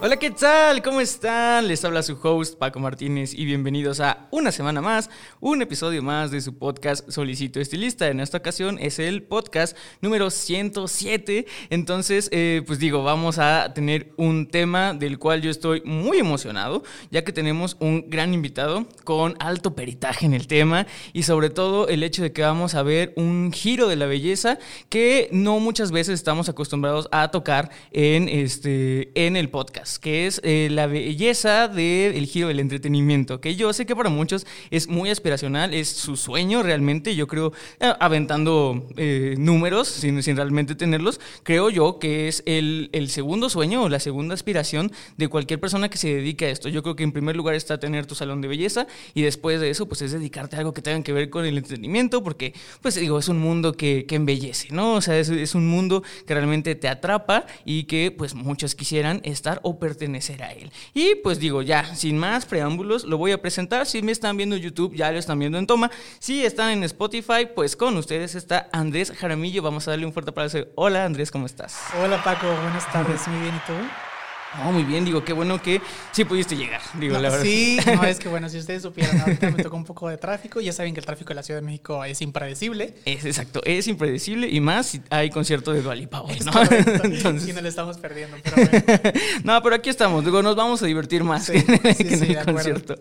Hola, ¿qué tal? ¿Cómo están? Les habla su host Paco Martínez y bienvenidos a una semana más, un episodio más de su podcast Solicito Estilista. En esta ocasión es el podcast número 107. Entonces, eh, pues digo, vamos a tener un tema del cual yo estoy muy emocionado, ya que tenemos un gran invitado con alto peritaje en el tema y sobre todo el hecho de que vamos a ver un giro de la belleza que no muchas veces estamos acostumbrados a tocar en, este, en el podcast que es eh, la belleza del giro del entretenimiento, que yo sé que para muchos es muy aspiracional, es su sueño realmente, yo creo, eh, aventando eh, números sin, sin, realmente tenerlos, creo yo que es el, el, segundo sueño o la segunda aspiración de cualquier persona que se dedique a esto. Yo creo que en primer lugar está tener tu salón de belleza y después de eso pues es dedicarte a algo que tenga que ver con el entretenimiento, porque pues digo, es un mundo que, que embellece, ¿no? O sea, es, es un mundo que realmente te atrapa y que pues muchos quisieran estar o pertenecer a él. Y pues digo, ya, sin más preámbulos, lo voy a presentar. Si me están viendo en YouTube, ya lo están viendo en toma. Si están en Spotify, pues con ustedes está Andrés Jaramillo. Vamos a darle un fuerte aplauso. Hola Andrés, ¿cómo estás? Hola Paco, buenas tardes. Muy bien, ¿y tú? Oh, muy bien, digo, qué bueno que sí pudiste llegar, digo, no, la verdad. Sí, no, es que bueno, si ustedes supieran, ahorita me tocó un poco de tráfico, ya saben que el tráfico de la Ciudad de México es impredecible. Es exacto, es impredecible y más si hay concierto de Dualipa hoy, ¿no? Entonces... Sí, no le estamos perdiendo, pero bueno. No, pero aquí estamos, digo, nos vamos a divertir más sí, que, sí, que en el concierto.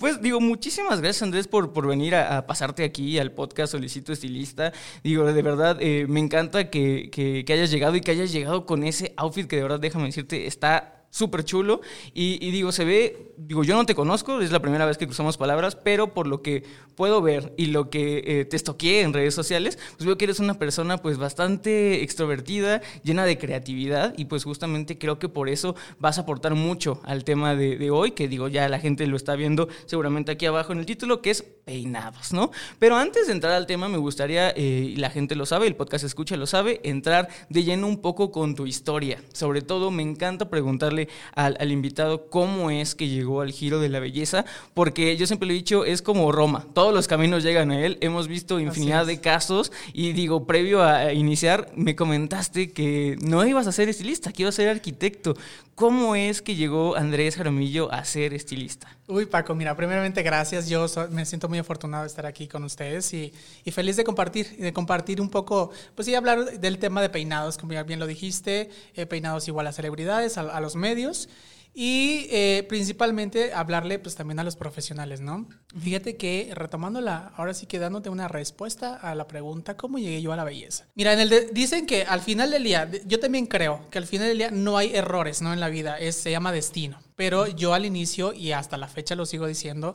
Pues digo, muchísimas gracias Andrés por, por venir a, a, pasarte aquí al podcast Solicito Estilista. Digo, de verdad, eh, me encanta que, que, que hayas llegado y que hayas llegado con ese outfit que de verdad, déjame decirte, está súper chulo. Y, digo, se ve, digo, yo no te conozco, es la primera vez que cruzamos palabras, pero por lo que puedo ver y lo que eh, te estoqué en redes sociales, pues veo que eres una persona pues bastante extrovertida, llena de creatividad y pues justamente creo que por eso vas a aportar mucho al tema de, de hoy, que digo, ya la gente lo está viendo seguramente aquí abajo en el título, que es peinados, ¿no? Pero antes de entrar al tema, me gustaría, eh, y la gente lo sabe, el podcast escucha lo sabe, entrar de lleno un poco con tu historia. Sobre todo, me encanta preguntarle al, al, invitado cómo es que llegó al giro de la belleza, porque yo siempre le he dicho, es como Roma, todos los caminos llegan a él, hemos visto infinidad de casos y digo, previo a iniciar, me comentaste que no ibas a ser estilista, que ibas a ser arquitecto. ¿Cómo es que llegó Andrés Jaramillo a ser estilista? Uy, Paco, mira, primeramente gracias. Yo so, me siento muy afortunado de estar aquí con ustedes y, feliz de compartir, de compartir un poco, pues sí, hablar del tema de peinados, como ya bien lo dijiste, eh, peinados igual a celebridades, a, los medios. Y eh, principalmente hablarle pues también a los profesionales, ¿no? Fíjate que retomando la, ahora sí que dándote una respuesta a la pregunta, ¿cómo llegué yo a la belleza? Mira, en el de, dicen que al final del día, yo también creo que al final del día no hay errores, ¿no? En la vida, se llama destino. Pero yo al inicio y hasta la fecha lo sigo diciendo,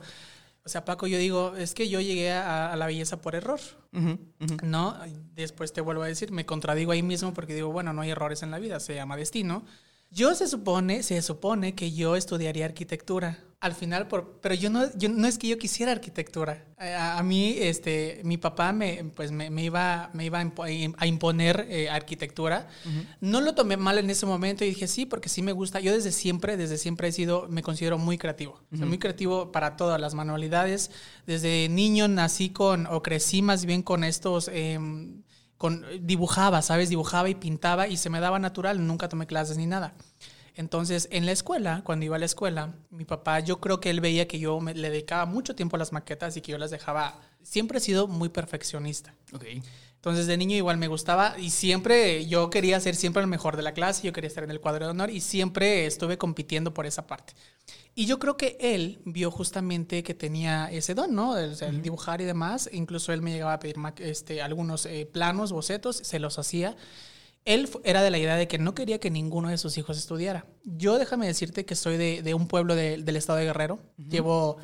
o sea, Paco, yo digo, es que yo llegué a, a la belleza por error, uh -huh, uh -huh. ¿no? Después te vuelvo a decir, me contradigo ahí mismo porque digo, bueno, no hay errores en la vida, se llama destino. Yo se supone, se supone que yo estudiaría arquitectura. Al final, por, pero yo no, yo no es que yo quisiera arquitectura. A, a mí, este, mi papá me, pues me, me iba, me iba a imponer eh, arquitectura. Uh -huh. No lo tomé mal en ese momento y dije sí, porque sí me gusta. Yo desde siempre, desde siempre he sido, me considero muy creativo. Uh -huh. o sea, muy creativo para todas las manualidades. Desde niño nací con, o crecí más bien con estos... Eh, con, dibujaba, ¿sabes? Dibujaba y pintaba y se me daba natural, nunca tomé clases ni nada. Entonces, en la escuela, cuando iba a la escuela, mi papá, yo creo que él veía que yo me, le dedicaba mucho tiempo a las maquetas y que yo las dejaba. Siempre he sido muy perfeccionista. Entonces, de niño igual me gustaba y siempre yo quería ser siempre el mejor de la clase, yo quería estar en el cuadro de honor y siempre estuve compitiendo por esa parte. Y yo creo que él vio justamente que tenía ese don, ¿no? El, dibujar y demás. Incluso él me llegaba a pedir este, algunos eh, planos, bocetos, se los hacía. Él era de la idea de que no quería que ninguno de sus hijos estudiara. Yo déjame decirte que soy de, de un pueblo de, del estado de Guerrero. Uh -huh. Llevo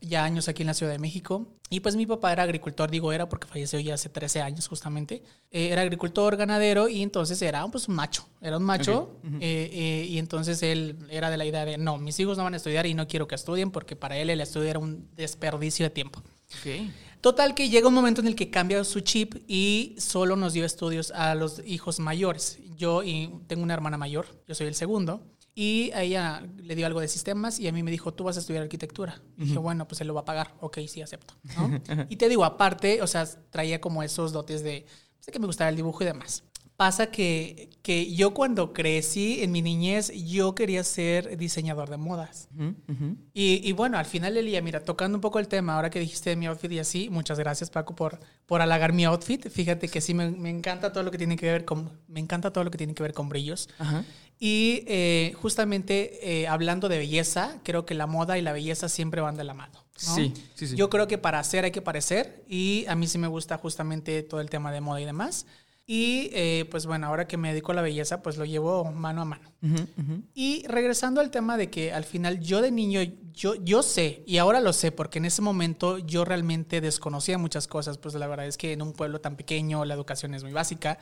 ya años aquí en la Ciudad de México. Y pues mi papá era agricultor, digo era porque falleció ya hace 13 años justamente. Eh, era agricultor, ganadero y entonces era pues un macho, era un macho. eh, eh, y entonces él era de la idea de, no, mis hijos no van a estudiar y no quiero que estudien porque para él el estudio era un desperdicio de tiempo. Ok. Total que llega un momento en el que cambia su chip y solo nos dio estudios a los hijos mayores. Yo y tengo una hermana mayor, yo soy el segundo. Y a ella le dio algo de sistemas y a mí me dijo, tú vas a estudiar arquitectura. Y dije, bueno, pues él lo va a pagar. Ok, sí, acepto. ¿no? y te digo, aparte, o sea, traía como esos dotes de, sé que me gustaba el dibujo y demás. Pasa que, que yo cuando crecí en mi niñez, yo quería ser diseñador de modas. Ujú, ujú. Y, y bueno, al final del día, mira, tocando un poco el tema, ahora que dijiste de mi outfit y así, muchas gracias Paco por, por halagar mi outfit. Fíjate que sí, me, me encanta todo lo que tiene que ver con, me encanta todo lo que tiene que ver con brillos. Ajá. Y eh, justamente eh, hablando de belleza, creo que la moda y la belleza siempre van de la mano. ¿no? Sí, sí, sí. Yo creo que para hacer hay que parecer y a mí sí me gusta justamente todo el tema de moda y demás. Y eh, pues bueno, ahora que me dedico a la belleza, pues lo llevo mano a mano. Ujú, ujú. Y regresando al tema de que al final yo de niño, yo, yo sé, y ahora lo sé, porque en ese momento yo realmente desconocía muchas cosas, pues la verdad es que en un pueblo tan pequeño la educación es muy básica.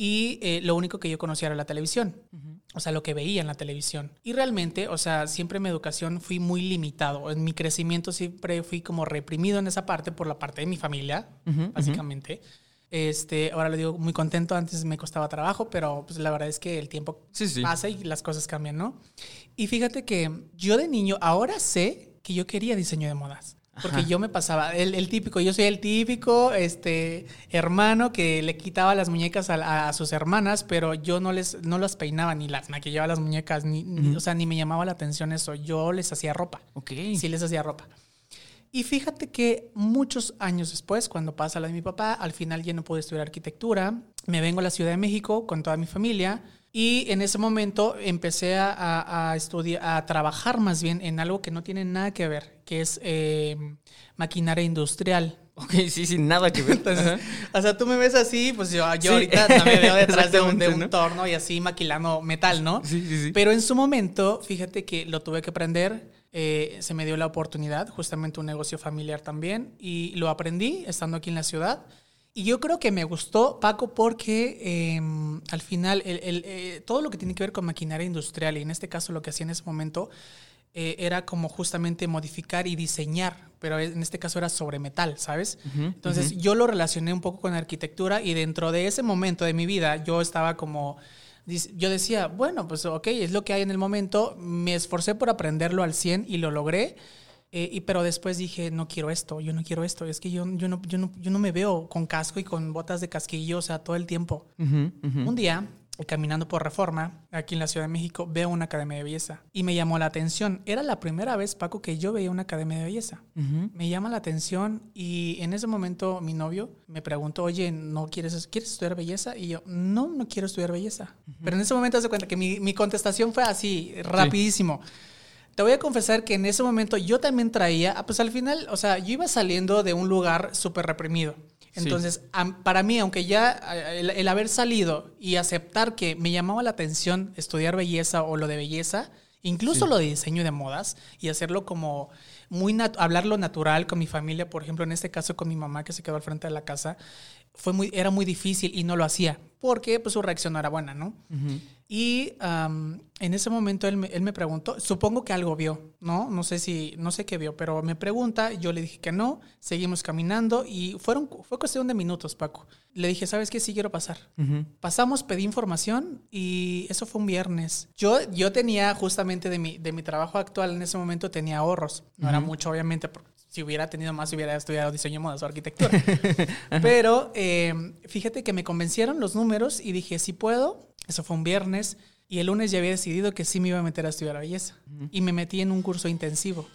Y eh, lo único que yo conocía era la televisión, o sea, lo que veía en la televisión. Y realmente, o sea, siempre mi educación fui muy limitado. En mi crecimiento siempre fui como reprimido en esa parte por la parte de mi familia, básicamente. Este, ahora lo digo muy contento, antes me costaba trabajo, pero pues la verdad es que el tiempo Sí, sí. pasa y las cosas cambian, ¿no? Y fíjate que yo de niño ahora sé que yo quería diseño de modas. Porque Ajá. yo me pasaba, el, el típico, yo soy el típico este, hermano que le quitaba las muñecas a, a sus hermanas, pero yo no les no las peinaba ni las maquillaba las muñecas, ni, ni- o sea, ni me llamaba la atención eso. Yo les hacía ropa. Ok. Sí les hacía ropa. Y fíjate que muchos años después, cuando pasa la de mi papá, al final ya no pude estudiar arquitectura, me vengo a la Ciudad de México con toda mi familia y en ese momento empecé a, a- a estudiar, a trabajar más bien en algo que no tiene nada que ver, que es eh, maquinaria industrial. Ok, sí, sin nada que ver. Entonces, o sea, tú me ves así, pues yo, yo Sí. ahorita no me veo detrás de un, de Exactamente, un ¿no? torno y así maquilando metal, ¿no? Sí, sí, sí. Pero en su momento, fíjate que lo tuve que aprender, eh, se me dio la oportunidad, justamente un negocio familiar también, y lo aprendí estando aquí en la ciudad. Y yo creo que me gustó, Paco, porque eh, al final el- el, eh, todo lo que tiene que ver con maquinaria industrial, y en este caso lo que hacía en ese momento, eh, era como justamente modificar y diseñar, pero en este caso era sobre metal, ¿sabes? Entonces yo lo relacioné un poco con arquitectura y dentro de ese momento de mi vida yo estaba como, yo decía, bueno, pues ok, es lo que hay en el momento, me esforcé por aprenderlo al 100 y lo logré, eh, y, pero después dije, no quiero esto, yo no quiero esto, es que yo, yo, no, yo, no, yo no me veo con casco y con botas de casquillo, o sea, todo el tiempo. Ujú, ujú. Un día, caminando por Reforma, aquí en la Ciudad de México, veo una academia de belleza y me llamó la atención. Era la primera vez, Paco, que yo veía una academia de belleza. Ujú. Me llama la atención y en ese momento mi novio me preguntó, oye, ¿no quieres, quieres estudiar belleza? Y yo, no, no quiero estudiar belleza. Pero en ese momento se cuenta que mi, mi contestación fue así, rapidísimo. Te voy a confesar que en ese momento yo también traía, ah, pues al final, o sea, yo iba saliendo de un lugar súper reprimido. Entonces, para mí, aunque ya el, el haber salido y aceptar que me llamaba la atención estudiar belleza o lo de belleza, incluso Sí. lo de diseño de modas y hacerlo como muy nat- hablarlo natural con mi familia, por ejemplo, en este caso con mi mamá que se quedó al frente de la casa, fue muy, era muy difícil y no lo hacía porque pues su reacción no era buena, ¿no? Y en ese momento él me, él me preguntó, supongo que algo vio, ¿no? No sé si, no sé qué vio, pero me pregunta, yo le dije que no, seguimos caminando y fueron, fue cuestión de minutos, Paco. Le dije, ¿sabes qué? Sí quiero pasar. Pasamos, pedí información y eso fue un viernes. Yo, yo tenía justamente de mi, de mi trabajo actual en ese momento tenía ahorros. No era mucho, obviamente, porque si hubiera tenido más hubiera estudiado diseño modas o arquitectura. Pero eh, fíjate que me convencieron los números y dije, sí puedo. Eso fue un viernes. Y el lunes ya había decidido que sí me iba a meter a estudiar belleza. Y me metí en un curso intensivo.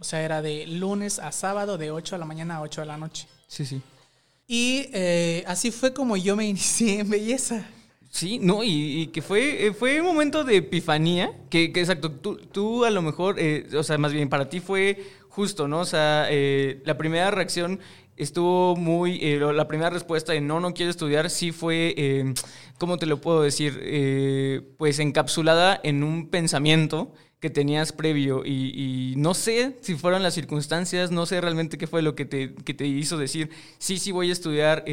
O sea, era de lunes a sábado, de 8 de la mañana a 8 de la noche. Sí, sí. Y eh, así fue como yo me inicié en belleza. Sí, no, y, que fue, eh, fue un momento de epifanía, que, que exacto, tú, tú a lo mejor, eh, o sea, más bien para ti fue justo, ¿no? O sea, eh, la primera reacción estuvo muy, eh, la primera respuesta de no, no quiero estudiar, sí fue, ¿cómo te lo puedo decir? Pues encapsulada en un pensamiento que tenías previo y, no sé si fueron las circunstancias, no sé realmente qué fue lo que te, que te hizo decir, sí, sí voy a estudiar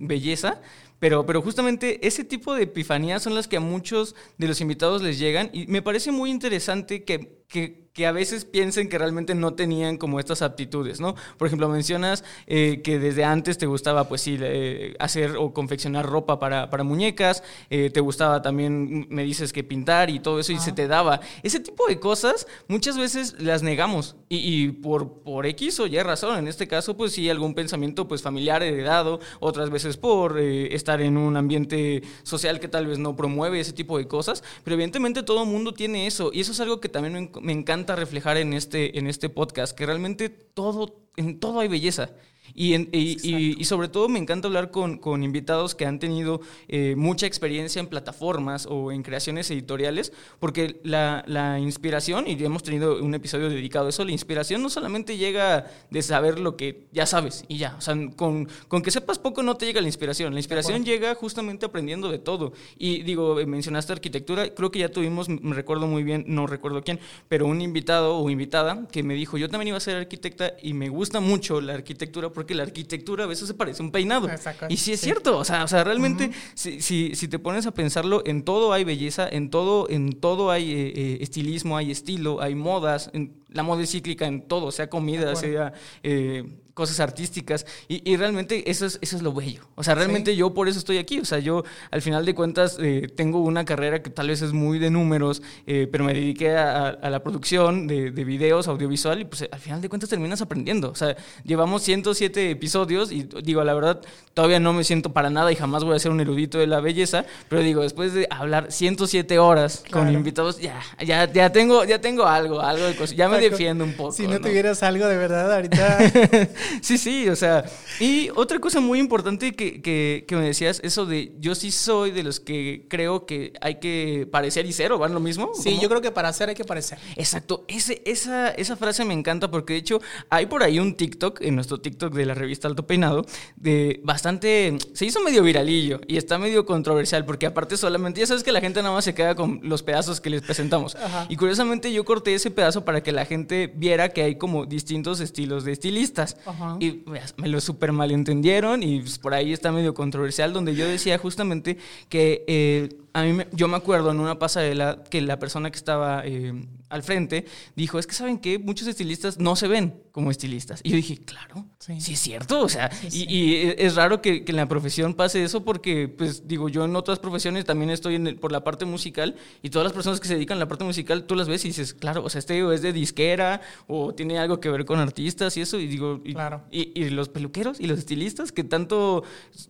belleza, pero, pero justamente ese tipo de epifanías son las que a muchos de los invitados les llegan y me parece muy interesante que, que que a veces piensen que realmente no tenían como estas aptitudes, ¿no? Por ejemplo, mencionas eh, que desde antes te gustaba, pues sí, eh, hacer o confeccionar ropa para, para muñecas, eh, te gustaba también, me dices que pintar y todo eso y se te daba. Ese tipo de cosas muchas veces las negamos y, por, por X o Y razón, en este caso, pues sí, algún pensamiento pues familiar heredado, otras veces por estar en un ambiente social que tal vez no promueve ese tipo de cosas, pero evidentemente todo el mundo tiene eso y eso es algo que también me, me encanta reflejar en este, en este podcast, que realmente todo, en todo hay belleza. Y, y, sobre todo me encanta hablar con, con invitados que han tenido eh, mucha experiencia en plataformas o en creaciones editoriales, porque la, la, inspiración, y hemos tenido un episodio dedicado a eso, la inspiración no solamente llega de saber lo que ya sabes y ya, o sea, con, con que sepas poco no te llega la inspiración, la inspiración llega justamente aprendiendo de todo. Y digo, mencionaste arquitectura, creo que ya tuvimos, me recuerdo muy bien, no recuerdo quién, pero un invitado o invitada que me dijo, yo también iba a ser arquitecta y me gusta mucho la arquitectura porque la arquitectura a veces se parece a un peinado. Y sí es cierto, o sea, o sea realmente si, si, te pones a pensarlo, en todo hay belleza, en todo, en todo hay eh, eh, estilismo, hay estilo, hay modas, en, la moda es cíclica en todo, sea comida, sea eh, cosas artísticas. Y, realmente eso es, eso es lo bello. O sea, realmente yo por eso estoy aquí. O sea, yo al final de cuentas eh, tengo una carrera que tal vez es muy de números, eh, pero me dediqué a, la producción de, de, videos, audiovisual, y pues al final de cuentas terminas aprendiendo. O sea, llevamos 107 episodios y digo, la verdad, todavía no me siento para nada y jamás voy a ser un erudito de la belleza, pero digo, después de hablar 107 horas con invitados, ya, ya, ya, tengo, ya tengo algo, algo de cosas. Ya me defiendo un poco. Si no, tuvieras algo de verdad ahorita. sí, sí, o sea. Y otra cosa muy importante que, que, me decías, eso de yo sí soy de los que creo que hay que parecer y ser, ¿o van lo mismo? Sí, yo creo que para ser hay que parecer. Exacto. Ese, esa, esa frase me encanta porque de hecho hay por ahí un TikTok, en nuestro TikTok de la revista Alto Peinado, de bastante. Se hizo medio viralillo y está medio controversial porque aparte solamente, ya sabes que la gente nada más se queda con los pedazos que les presentamos. Y curiosamente yo corté ese pedazo para que la gente viera que hay como distintos estilos de estilistas. Y me lo súper malentendieron y pues, por ahí está medio controversial, donde yo decía justamente que eh, a mí yo me acuerdo en una pasarela que la persona que estaba eh, al frente dijo, es que saben que muchos estilistas no se ven como estilistas. Y yo dije, claro, sí, es cierto. O sea, y, es raro que, en la profesión pase eso porque, pues digo, yo en otras profesiones también estoy en por la parte musical y todas las personas que se dedican a la parte musical, tú las ves y dices, claro, o sea, este es de disquera o tiene algo que ver con artistas y eso. Y digo, y, claro. y, los peluqueros y los estilistas que tanto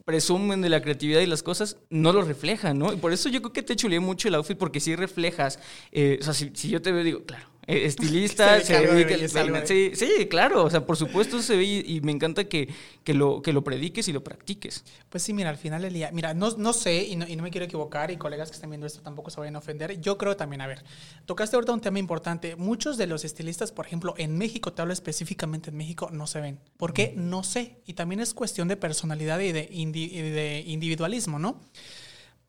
presumen de la creatividad y las cosas, no lo reflejan, ¿no? Y por eso yo creo que te chuleé mucho el outfit porque sí reflejas, eh, o sea, si, si, yo te veo, digo, claro, eh, estilista, sí, sí, claro, o sea, por supuesto se ve y, me encanta que, que, lo, que lo prediques y lo practiques. Pues sí, mira, al final del día, mira, no, no sé y no, y no me quiero equivocar y colegas que están viendo esto tampoco se vayan a ofender, yo creo también, a ver, tocaste ahorita un tema importante, muchos de los estilistas, por ejemplo, en México, te hablo específicamente en México, no se ven. ¿Por qué? No sé, y también es cuestión de personalidad y de, de individualismo, ¿no?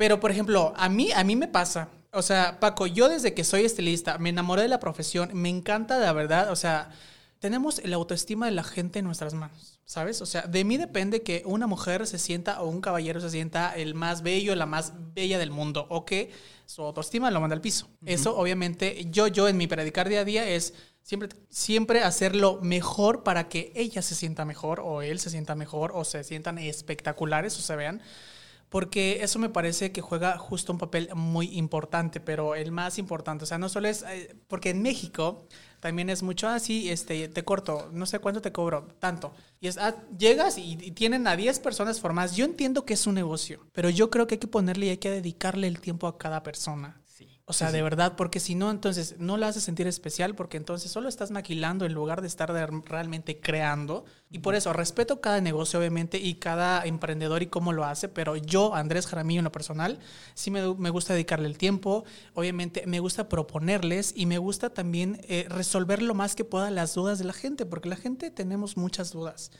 Pero, por ejemplo, a mí, a mí me pasa, o sea, Paco, yo desde que soy estilista me enamoré de la profesión, me encanta la verdad, o sea, tenemos la autoestima de la gente en nuestras manos, ¿sabes? O sea, de mí depende que una mujer se sienta o un caballero se sienta el más bello, la más bella del mundo, o que su autoestima lo manda al piso. Eso, obviamente, yo, yo en mi predicar día a día es siempre, siempre hacerlo mejor para que ella se sienta mejor, o él se sienta mejor, o se sientan espectaculares, o se vean porque eso me parece que juega justo un papel muy importante, pero el más importante, o sea, no solo es, eh, porque en México también es mucho así, ah, este, te corto, no sé cuánto te cobro, tanto. Y es, ah, llegas y, y, tienen a 10 personas formadas. Yo entiendo que es un negocio, pero yo creo que hay que ponerle y hay que dedicarle el tiempo a cada persona. O sea, de verdad, porque si no, entonces no la haces sentir especial, porque entonces solo estás maquilando en lugar de estar realmente creando. Y por eso respeto cada negocio, obviamente, y cada emprendedor y cómo lo hace, pero yo, Andrés Jaramillo, en lo personal, sí me, gusta dedicarle el tiempo, obviamente me gusta proponerles y me gusta también eh, resolver lo más que pueda las dudas de la gente, porque la gente tenemos muchas dudas.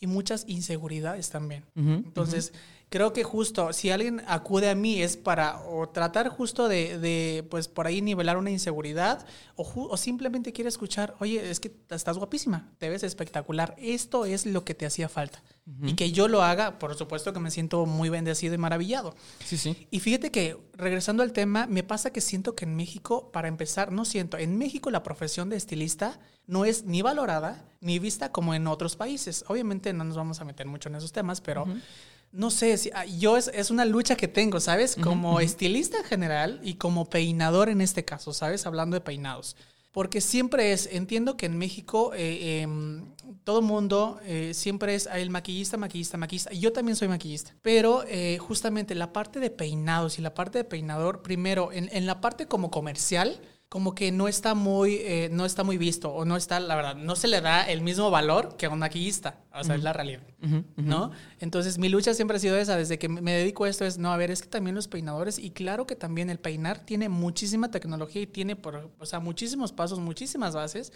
y muchas inseguridades también. Entonces, creo que justo si alguien acude a mí es para o tratar justo de, de pues por ahí nivelar una inseguridad o, o, simplemente quiere escuchar, oye, es que estás guapísima, te ves espectacular, esto es lo que te hacía falta. Y que yo lo haga, por supuesto que me siento muy bendecido y maravillado. Sí, sí. Y fíjate que, regresando al tema, me pasa que siento que en México, para empezar, no siento, en México la profesión de estilista no es ni valorada ni vista como en otros países. Obviamente no nos vamos a meter mucho en esos temas, pero... no sé, si, ah, yo es, es, una lucha que tengo, ¿sabes? Como estilista en general y como peinador en este caso, ¿sabes? Hablando de peinados. Porque siempre es, entiendo que en México eh, eh, todo mundo eh, siempre es el maquillista, maquillista, maquillista. Yo también soy maquillista. Pero eh, justamente la parte de peinados y la parte de peinador, primero, en, en la parte como comercial, como que no está muy eh, no está muy visto o no está la verdad no se le da el mismo valor que a un maquillista o sea uh -huh. es la realidad uh -huh, uh -huh. no entonces mi lucha siempre ha sido esa desde que me dedico a esto es no a ver es que también los peinadores y claro que también el peinar tiene muchísima tecnología y tiene por, o sea muchísimos pasos muchísimas bases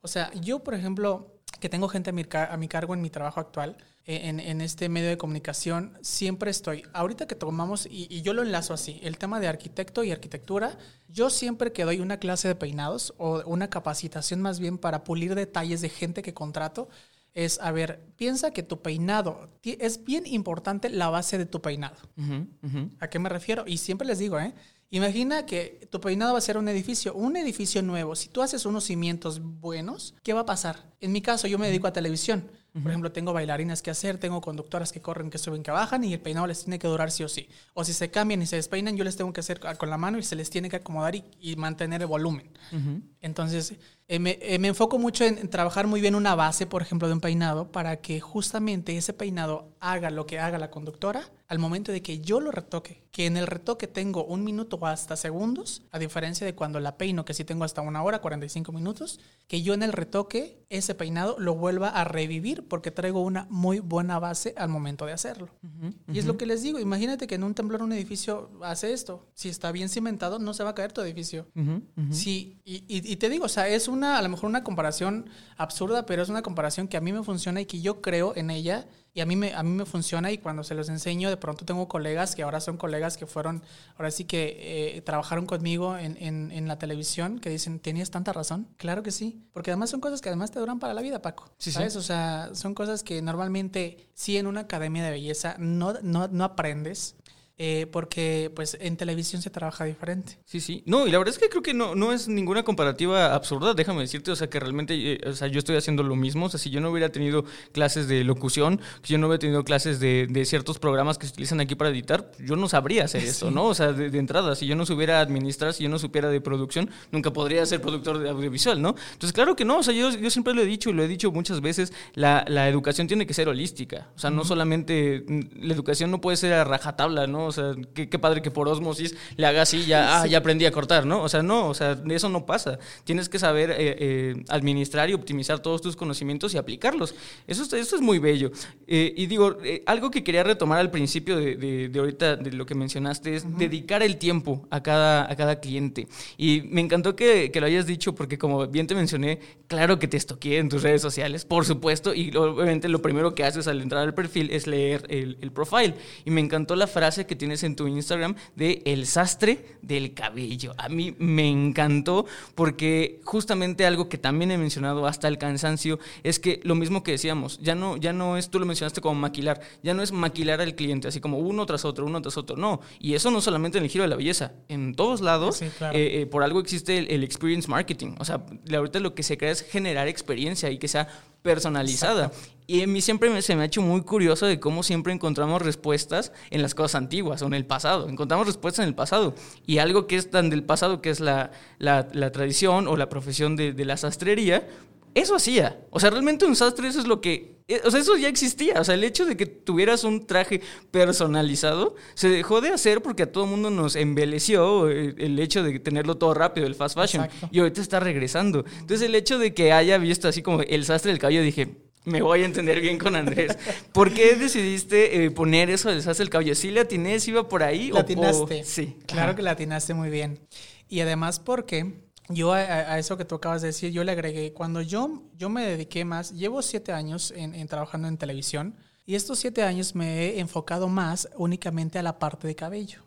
o sea yo por ejemplo que tengo gente a mi, a mi cargo en mi trabajo actual, eh, en, en, este medio de comunicación, siempre estoy, ahorita que tomamos, y, y, yo lo enlazo así, el tema de arquitecto y arquitectura, yo siempre que doy una clase de peinados o una capacitación más bien para pulir detalles de gente que contrato, es, a ver, piensa que tu peinado, es bien importante la base de tu peinado. Uh -huh, uh -huh. ¿A qué me refiero? Y siempre les digo, ¿eh? Imagina que tu peinado va a ser un edificio, un edificio nuevo. Si tú haces unos cimientos buenos, ¿qué va a pasar? En mi caso, yo me dedico a televisión. Por ejemplo, tengo bailarinas que hacer, tengo conductoras que corren, que suben, que bajan y el peinado les tiene que durar sí o sí. O si se cambian y se despeinan, yo les tengo que hacer con la mano y se les tiene que acomodar y, y mantener el volumen. Uh -huh. Entonces, eh, me, eh, me, enfoco mucho en, en, trabajar muy bien una base, por ejemplo, de un peinado para que justamente ese peinado haga lo que haga la conductora al momento de que yo lo retoque. Que en el retoque tengo un minuto o hasta segundos, a diferencia de cuando la peino, que sí tengo hasta una hora, 45 minutos, que yo en el retoque ese peinado lo vuelva a revivir porque traigo una muy buena base al momento de hacerlo. Uh -huh, uh -huh. Y es lo que les digo, imagínate que en un temblor un edificio hace esto. Si está bien cimentado, no se va a caer tu edificio. Uh -huh, sí, y, y, y, te digo, o sea, es una, a lo mejor una comparación absurda, pero es una comparación que a mí me funciona y que yo creo en ella y a mí, me, a mí me funciona y cuando se los enseño, de pronto tengo colegas que ahora son colegas que fueron, ahora sí que eh, trabajaron conmigo en, en, en, la televisión, que dicen, ¿tenías tanta razón? Claro que sí, porque además son cosas que además te duran para la vida, Paco. Sí, ¿Sabes? Sí. O sea, son cosas que normalmente sí en una academia de belleza no, no, no aprendes. Eh, porque pues en televisión se trabaja diferente. Sí, sí. No, y la verdad es que creo que no, no es ninguna comparativa absurda, déjame decirte, o sea, que realmente, eh, o sea, yo estoy haciendo lo mismo, o sea, si yo no hubiera tenido clases de locución, si yo no hubiera tenido clases de, de, ciertos programas que se utilizan aquí para editar, yo no sabría hacer esto, sí. ¿no? O sea, de, de, entrada, si yo no supiera administrar, si yo no supiera de producción, nunca podría ser productor de audiovisual, ¿no? Entonces, claro que no, o sea, yo, yo siempre lo he dicho y lo he dicho muchas veces, la, la educación tiene que ser holística, o sea, uh -huh. no solamente, la educación no puede ser a rajatabla, ¿no? O sea, qué, qué, padre que por osmosis le haga así, ya, ah, ya aprendí a cortar, ¿no? O sea, no, o sea, eso no pasa. Tienes que saber eh, eh, administrar y optimizar todos tus conocimientos y aplicarlos. Eso, eso es muy bello. Eh, y digo, eh, algo que quería retomar al principio de, de, de ahorita, de lo que mencionaste, es uh -huh. dedicar el tiempo a cada, a cada cliente. Y me encantó que, que, lo hayas dicho porque como bien te mencioné, claro que te estoqué en tus redes sociales, por supuesto, y obviamente lo primero que haces al entrar al perfil es leer el, el profile. Y me encantó la frase que tienes en tu Instagram de El sastre del cabello. A mí me encantó porque justamente algo que también he mencionado hasta el cansancio es que lo mismo que decíamos, ya no, ya no es, tú lo mencionaste como maquilar, ya no es maquilar al cliente, así como uno tras otro, uno tras otro, no. Y eso no solamente en el giro de la belleza, en todos lados, sí, claro. eh, eh, por algo existe el, el, experience marketing. O sea, ahorita lo que se crea es generar experiencia y que sea personalizada. Exacto. Y a mí siempre se me ha hecho muy curioso de cómo siempre encontramos respuestas en las cosas antiguas o en el pasado. Encontramos respuestas en el pasado. Y algo que es tan del pasado, que es la, la, la tradición o la profesión de, de, la sastrería, eso hacía. O sea, realmente un sastre eso es lo que... Eh, o sea, eso ya existía. O sea, el hecho de que tuvieras un traje personalizado se dejó de hacer porque a todo el mundo nos embeleció el, el, hecho de tenerlo todo rápido, el fast fashion. Exacto. Y ahorita está regresando. Entonces, el hecho de que haya visto así como el sastre del cabello, dije, me voy a entender bien con Andrés. ¿Por qué decidiste eh, poner eso del sastre del cabello? ¿Sí le atiné? ¿Sí iba por ahí? ¿La atinaste? O... Sí. Claro que la atinaste muy bien. Y además porque yo a, a eso que tú acabas de decir, yo le agregué, cuando yo, yo me dediqué más, llevo siete años en, en trabajando en televisión, y estos siete años me he enfocado más únicamente a la parte de cabello.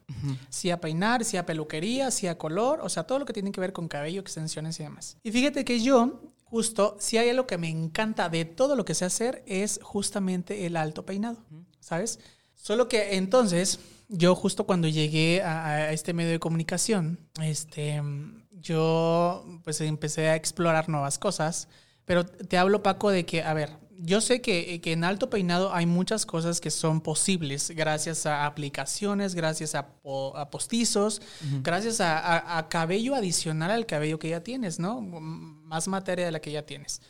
Si a peinar, si a peluquería, si a color, o sea, todo lo que tiene que ver con cabello, extensiones y demás. Y fíjate que yo, justo, si hay algo que me encanta de todo lo que sé hacer, es justamente el alto peinado, ¿sabes? Solo que entonces, yo justo cuando llegué a, a este medio de comunicación, este, yo pues empecé a explorar nuevas cosas. Pero te hablo, Paco, de que, a ver, yo sé que, que, en alto peinado hay muchas cosas que son posibles gracias a aplicaciones, gracias a, po, a postizos, uh -huh. gracias a, a, a, cabello adicional al cabello que ya tienes, ¿no? Más materia de la que ya tienes.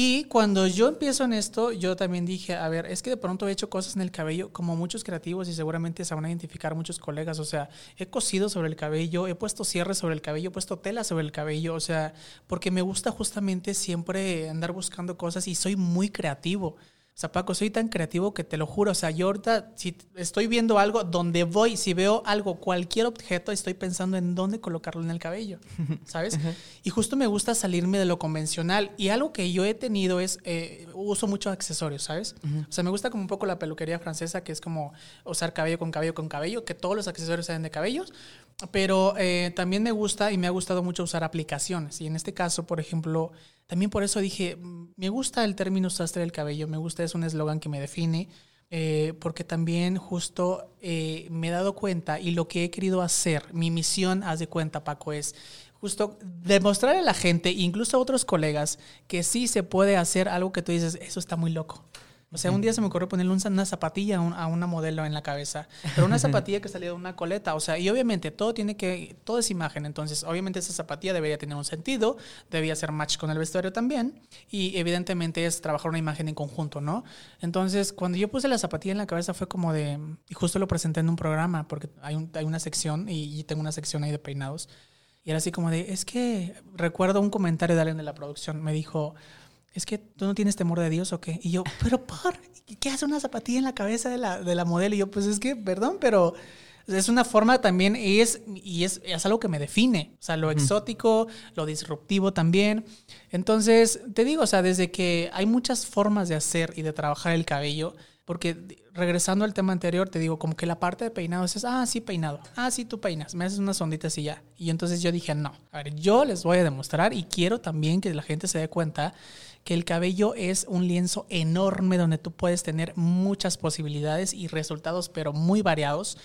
Y cuando yo empiezo en esto, yo también dije, a ver, es que de pronto he hecho cosas en el cabello como muchos creativos y seguramente se van a identificar muchos colegas. O sea, he cosido sobre el cabello, he puesto cierres sobre el cabello, he puesto tela sobre el cabello. O sea, porque me gusta justamente siempre andar buscando cosas y soy muy creativo. O sea, Paco, soy tan creativo que te lo juro. O sea, yo ahorita, si estoy viendo algo, donde voy, si veo algo, cualquier objeto, estoy pensando en dónde colocarlo en el cabello, ¿sabes? Uh -huh. Y justo me gusta salirme de lo convencional. Y algo que yo he tenido es, eh, uso muchos accesorios, ¿sabes? Uh -huh. O sea, me gusta como un poco la peluquería francesa, que es como usar cabello con cabello con cabello, que todos los accesorios sean de cabellos. Pero eh, también me gusta y me ha gustado mucho usar aplicaciones. Y en este caso, por ejemplo, también por eso dije, me gusta el término sastre del cabello, me gusta, es un eslogan que me define, eh, porque también justo eh, me he dado cuenta y lo que he querido hacer, mi misión, haz de cuenta, Paco, es justo demostrar a la gente, incluso a otros colegas, que sí se puede hacer algo que tú dices, eso está muy loco. O sea, un día se me ocurrió ponerle una zapatilla a una modelo en la cabeza, pero una zapatilla que salía de una coleta, o sea, y obviamente todo tiene que, todo es imagen, entonces obviamente esa zapatilla debería tener un sentido, debía ser match con el vestuario también, y evidentemente es trabajar una imagen en conjunto, ¿no? Entonces, cuando yo puse la zapatilla en la cabeza fue como de, y justo lo presenté en un programa, porque hay, un, hay una sección, y, y tengo una sección ahí de peinados, y era así como de, es que recuerdo un comentario de alguien de la producción, me dijo, es que tú no tienes temor de Dios o qué. Y yo, pero por, ¿qué hace una zapatilla en la cabeza de la, de la modelo? Y yo, pues es que, perdón, pero es una forma también, y es, y es, es algo que me define. O sea, lo exótico, lo disruptivo también. Entonces, te digo, o sea, desde que hay muchas formas de hacer y de trabajar el cabello, porque regresando al tema anterior, te digo, como que la parte de peinado es, ah, sí, peinado. Ah, sí, tú peinas. Me haces unas onditas y ya. Y entonces yo dije, no. A ver, yo les voy a demostrar y quiero también que la gente se dé cuenta que el cabello es un lienzo enorme donde tú puedes tener muchas posibilidades y resultados, pero muy variados.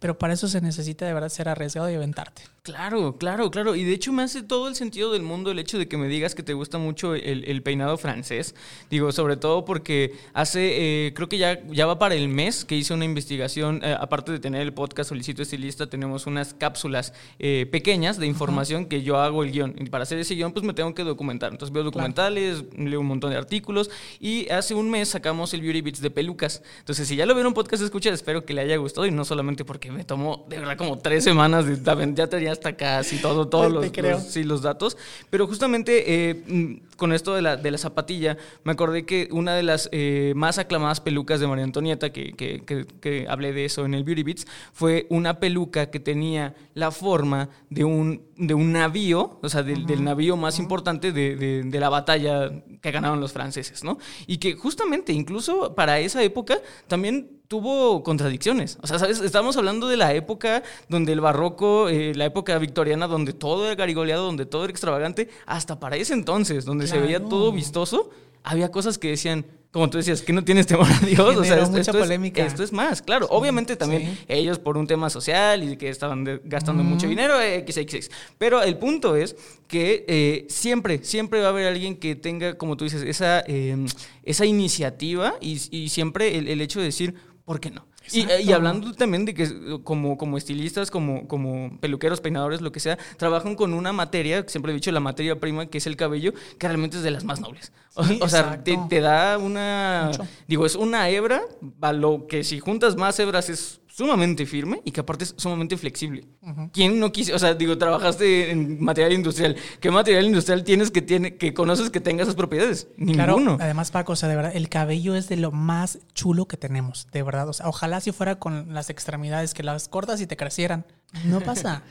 Pero para eso se necesita de verdad ser arriesgado y aventarte. Claro, claro, claro. Y de hecho me hace todo el sentido del mundo el hecho de que me digas que te gusta mucho el, el peinado francés. Digo, sobre todo porque hace, eh, creo que ya, ya va para el mes que hice una investigación, eh, aparte de tener el podcast Solicito Estilista, tenemos unas cápsulas eh, pequeñas de información uh -huh. que yo hago el guion. Y para hacer ese guion, pues me tengo que documentar. Entonces veo documentales, claro. leo un montón de artículos. Y hace un mes sacamos el Beauty Beats de pelucas. Entonces, si ya lo vieron podcast, escucha, espero que le haya gustado. Y no solamente porque me tomó de verdad como tres semanas de ya tenía hasta casi todo, todos los, los, sí, los datos. Pero justamente eh, con esto de la, de la zapatilla, me acordé que una de las eh, más aclamadas pelucas de María Antonieta, que, que, que, que, hablé de eso en el Beauty Beats, fue una peluca que tenía la forma de un, de un navío, o sea, del, uh -huh. del navío más uh -huh. importante de, de, de, la batalla que ganaron los franceses, ¿no? Y que justamente, incluso para esa época, también tuvo contradicciones. O sea, ¿sabes? Estamos hablando de la época donde el barroco, eh, la época victoriana, donde todo era garigoleado, donde todo era extravagante, hasta para ese entonces, donde claro. se veía todo vistoso, había cosas que decían, como tú decías, que no tienes temor a Dios. o sea, esto, mucha esto polémica. Es, esto es más, claro. Sí, Obviamente también sí. ellos por un tema social y que estaban de, gastando mm. mucho dinero, XXX. Pero el punto es que eh, siempre, siempre va a haber alguien que tenga, como tú dices, esa, eh, esa iniciativa y, y siempre el, el hecho de decir, ¿por qué no? Y, y, hablando también de que como, como estilistas, como, como peluqueros, peinadores, lo que sea, trabajan con una materia, siempre he dicho la materia prima, que es el cabello, que realmente es de las más nobles. O, sí, o sea, te, te, da una... Mucho. Digo, es una hebra, a lo que si juntas más hebras es sumamente firme y que aparte es sumamente flexible. Uh -huh. ¿Quién no quise, o sea, digo, trabajaste en material industrial, ¿qué material industrial tienes que tiene que conoces que tenga esas propiedades? Claro, Ninguno. además Paco, o sea, de verdad, el cabello es de lo más chulo que tenemos, de verdad, o sea, ojalá si fuera con las extremidades que las cortas y te crecieran, No pasa.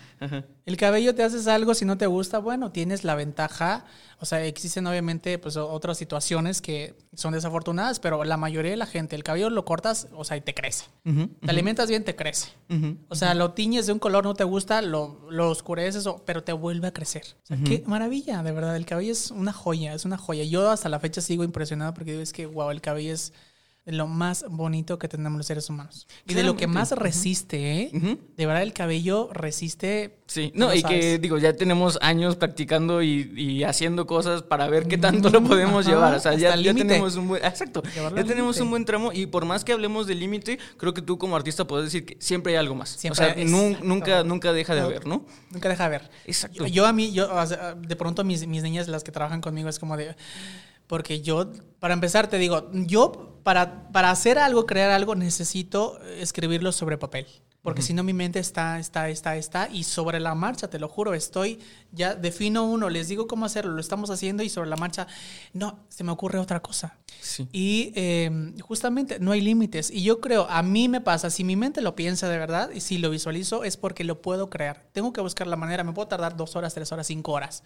El cabello te haces algo, si no te gusta, bueno, tienes la ventaja. O sea, existen obviamente pues otras situaciones que son desafortunadas, pero la mayoría de la gente, el cabello lo cortas, o sea, y te crece. Te alimentas bien, te crece. O sea, lo tiñes de un color, no te gusta, lo, lo oscureces, pero te vuelve a crecer. O sea, qué maravilla, de verdad. El cabello es una joya, es una joya. Yo hasta la fecha sigo impresionado porque digo, es que, wow, el cabello es de lo más bonito que tenemos los seres humanos. Y de lo que más resiste, ¿eh? De verdad, el cabello resiste. Sí, no, y que digo, ya tenemos años practicando y, haciendo cosas para ver qué tanto lo podemos llevar. O sea, ya, tenemos un buen. Exacto. ya tenemos un buen tramo. Y por más que hablemos del límite, creo que tú como artista puedes decir que siempre hay algo más. Siempre o sea, nunca, nunca deja de haber, ¿no? Nunca deja de haber. Exacto. Yo, a mí, yo, de pronto mis, mis niñas, las que trabajan conmigo, es como de porque yo, para empezar, te digo, yo para, para hacer algo, crear algo, necesito escribirlo sobre papel. Porque si no, mi mente está, está, está, está. Y sobre la marcha, te lo juro, estoy, ya defino uno, les digo cómo hacerlo, lo estamos haciendo y sobre la marcha, no, se me ocurre otra cosa. Y em, justamente no hay límites. Y yo creo, a mí me pasa, si mi mente lo piensa de verdad y si lo visualizo, es porque lo puedo crear. Tengo que buscar la manera, me puedo tardar dos horas, tres horas, cinco horas.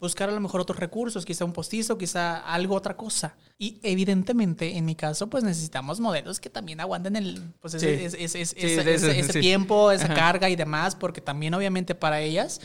Buscar a lo mejor otros recursos, quizá un postizo, quizá algo, otra cosa. Y evidentemente, en mi caso, pues necesitamos modelos que también aguanten el, pues ese, tiempo, esa carga y demás, porque también obviamente para ellas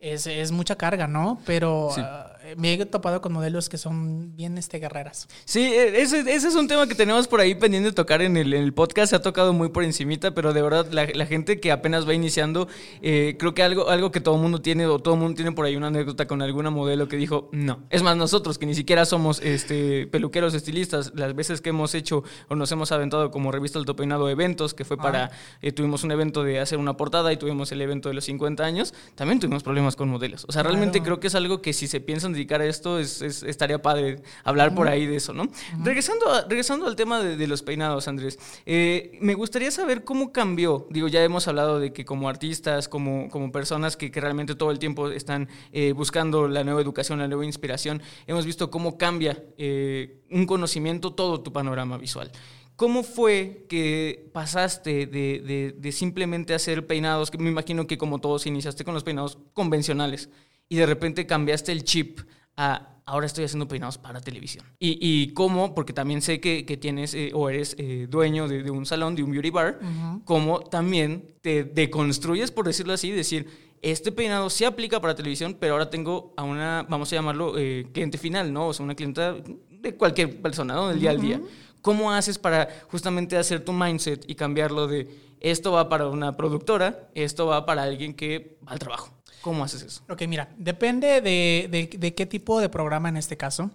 es, es mucha carga, ¿no? Pero ah, me he topado con modelos que son bien este, guerreras. Sí, e, ese, ese es un tema que tenemos por ahí pendiente de tocar en el, en el podcast. Se ha tocado muy por encimita, pero de verdad la, la gente que apenas va iniciando, eh, creo que algo, algo que todo el mundo tiene, o todo el mundo tiene por ahí una anécdota con alguna modelo que dijo, no. Es más, nosotros que ni siquiera somos este, peluqueros, estilistas, las veces que hemos hecho o nos hemos aventado como revista Alto Peinado eventos, que fue para, ah. eh, tuvimos un evento de hacer una portada y tuvimos el evento de los 50 años, también tuvimos problemas con modelos. O sea, realmente creo que es algo que si se piensan dedicar a esto, es, estaría padre hablar por ahí de eso, ¿no? regresando, regresando al tema de, los peinados, Andrés, eh, me gustaría saber cómo cambió. Digo, ya hemos hablado de que como artistas, como, como personas que, realmente todo el tiempo están eh, buscando la nueva educación, la nueva inspiración, hemos visto cómo cambia eh, un conocimiento todo tu panorama visual. ¿Cómo fue que pasaste de, simplemente hacer peinados, que me imagino que como todos iniciaste con los peinados convencionales y de repente cambiaste el chip a ahora estoy haciendo peinados para televisión? ¿Y, cómo? Porque también sé que, tienes eh, o eres eh, dueño de, un salón, de un beauty bar, ¿cómo también te deconstruyes, por decirlo así, decir, este peinado sí aplica para televisión, pero ahora tengo a una, vamos a llamarlo, eh, cliente final, ¿no? O sea, una clienta de cualquier persona, ¿no? Del día al día. ¿Cómo haces para justamente hacer tu mindset y cambiarlo de esto va para una productora, esto va para alguien que va al trabajo? ¿Cómo haces eso? Ok, mira, depende de, qué tipo de programa en este caso.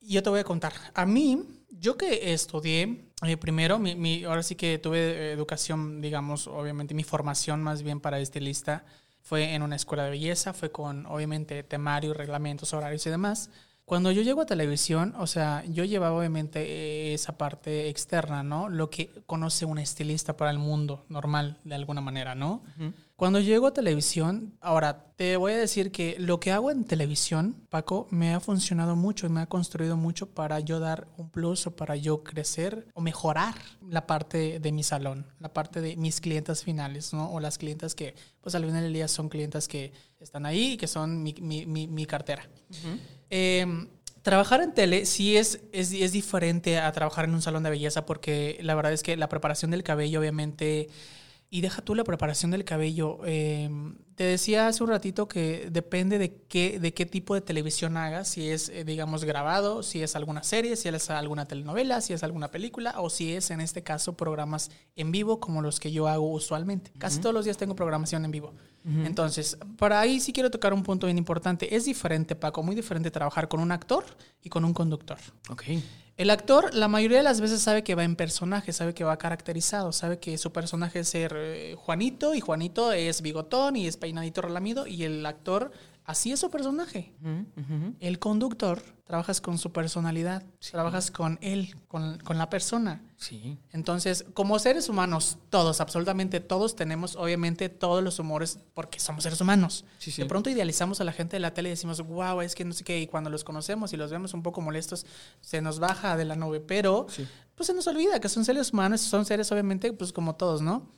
Yo te voy a contar. A mí, yo que estudié, eh, primero, mi, ahora sí que tuve educación, digamos, obviamente mi formación más bien para estilista fue en una escuela de belleza, fue con obviamente temario, reglamentos, horarios y demás. Cuando yo llego a televisión, o sea, yo llevaba obviamente esa parte externa, ¿no? Lo que conoce un estilista para el mundo normal, de alguna manera, ¿no? Cuando llego a televisión, ahora te voy a decir que lo que hago en televisión, Paco, me ha funcionado mucho y me ha construido mucho para yo dar un plus o para yo crecer o mejorar la parte de mi salón, la parte de mis clientes finales, ¿no? O las clientas que, pues al final del día son clientas que están ahí y que son mi, mi, mi, cartera. Em, trabajar en tele sí es, es, es, diferente a trabajar en un salón de belleza porque la verdad es que la preparación del cabello obviamente y deja tú la preparación del cabello. Em, te decía hace un ratito que depende de qué, de qué tipo de televisión hagas, si es, eh, digamos, grabado, si es alguna serie, si es alguna telenovela, si es alguna película, o si es, en este caso, programas en vivo como los que yo hago usualmente. Casi todos los días tengo programación en vivo. Entonces, para ahí sí quiero tocar un punto bien importante. Es diferente, Paco, muy diferente trabajar con un actor y con un conductor. Ok. El actor la mayoría de las veces sabe que va en personaje, sabe que va caracterizado, sabe que su personaje es ser eh, Juanito y Juanito es bigotón y es peinadito relamido y el actor Así es su personaje. El conductor, trabajas con su personalidad, trabajas con él, con, la persona. Sí. Entonces, como seres humanos, todos, absolutamente todos, tenemos obviamente todos los humores porque somos seres humanos. De pronto idealizamos a la gente de la tele y decimos, wow, es que no sé qué, y cuando los conocemos y los vemos un poco molestos, se nos baja de la nube, pero pues se nos olvida que son seres humanos, son seres obviamente pues como todos, ¿no?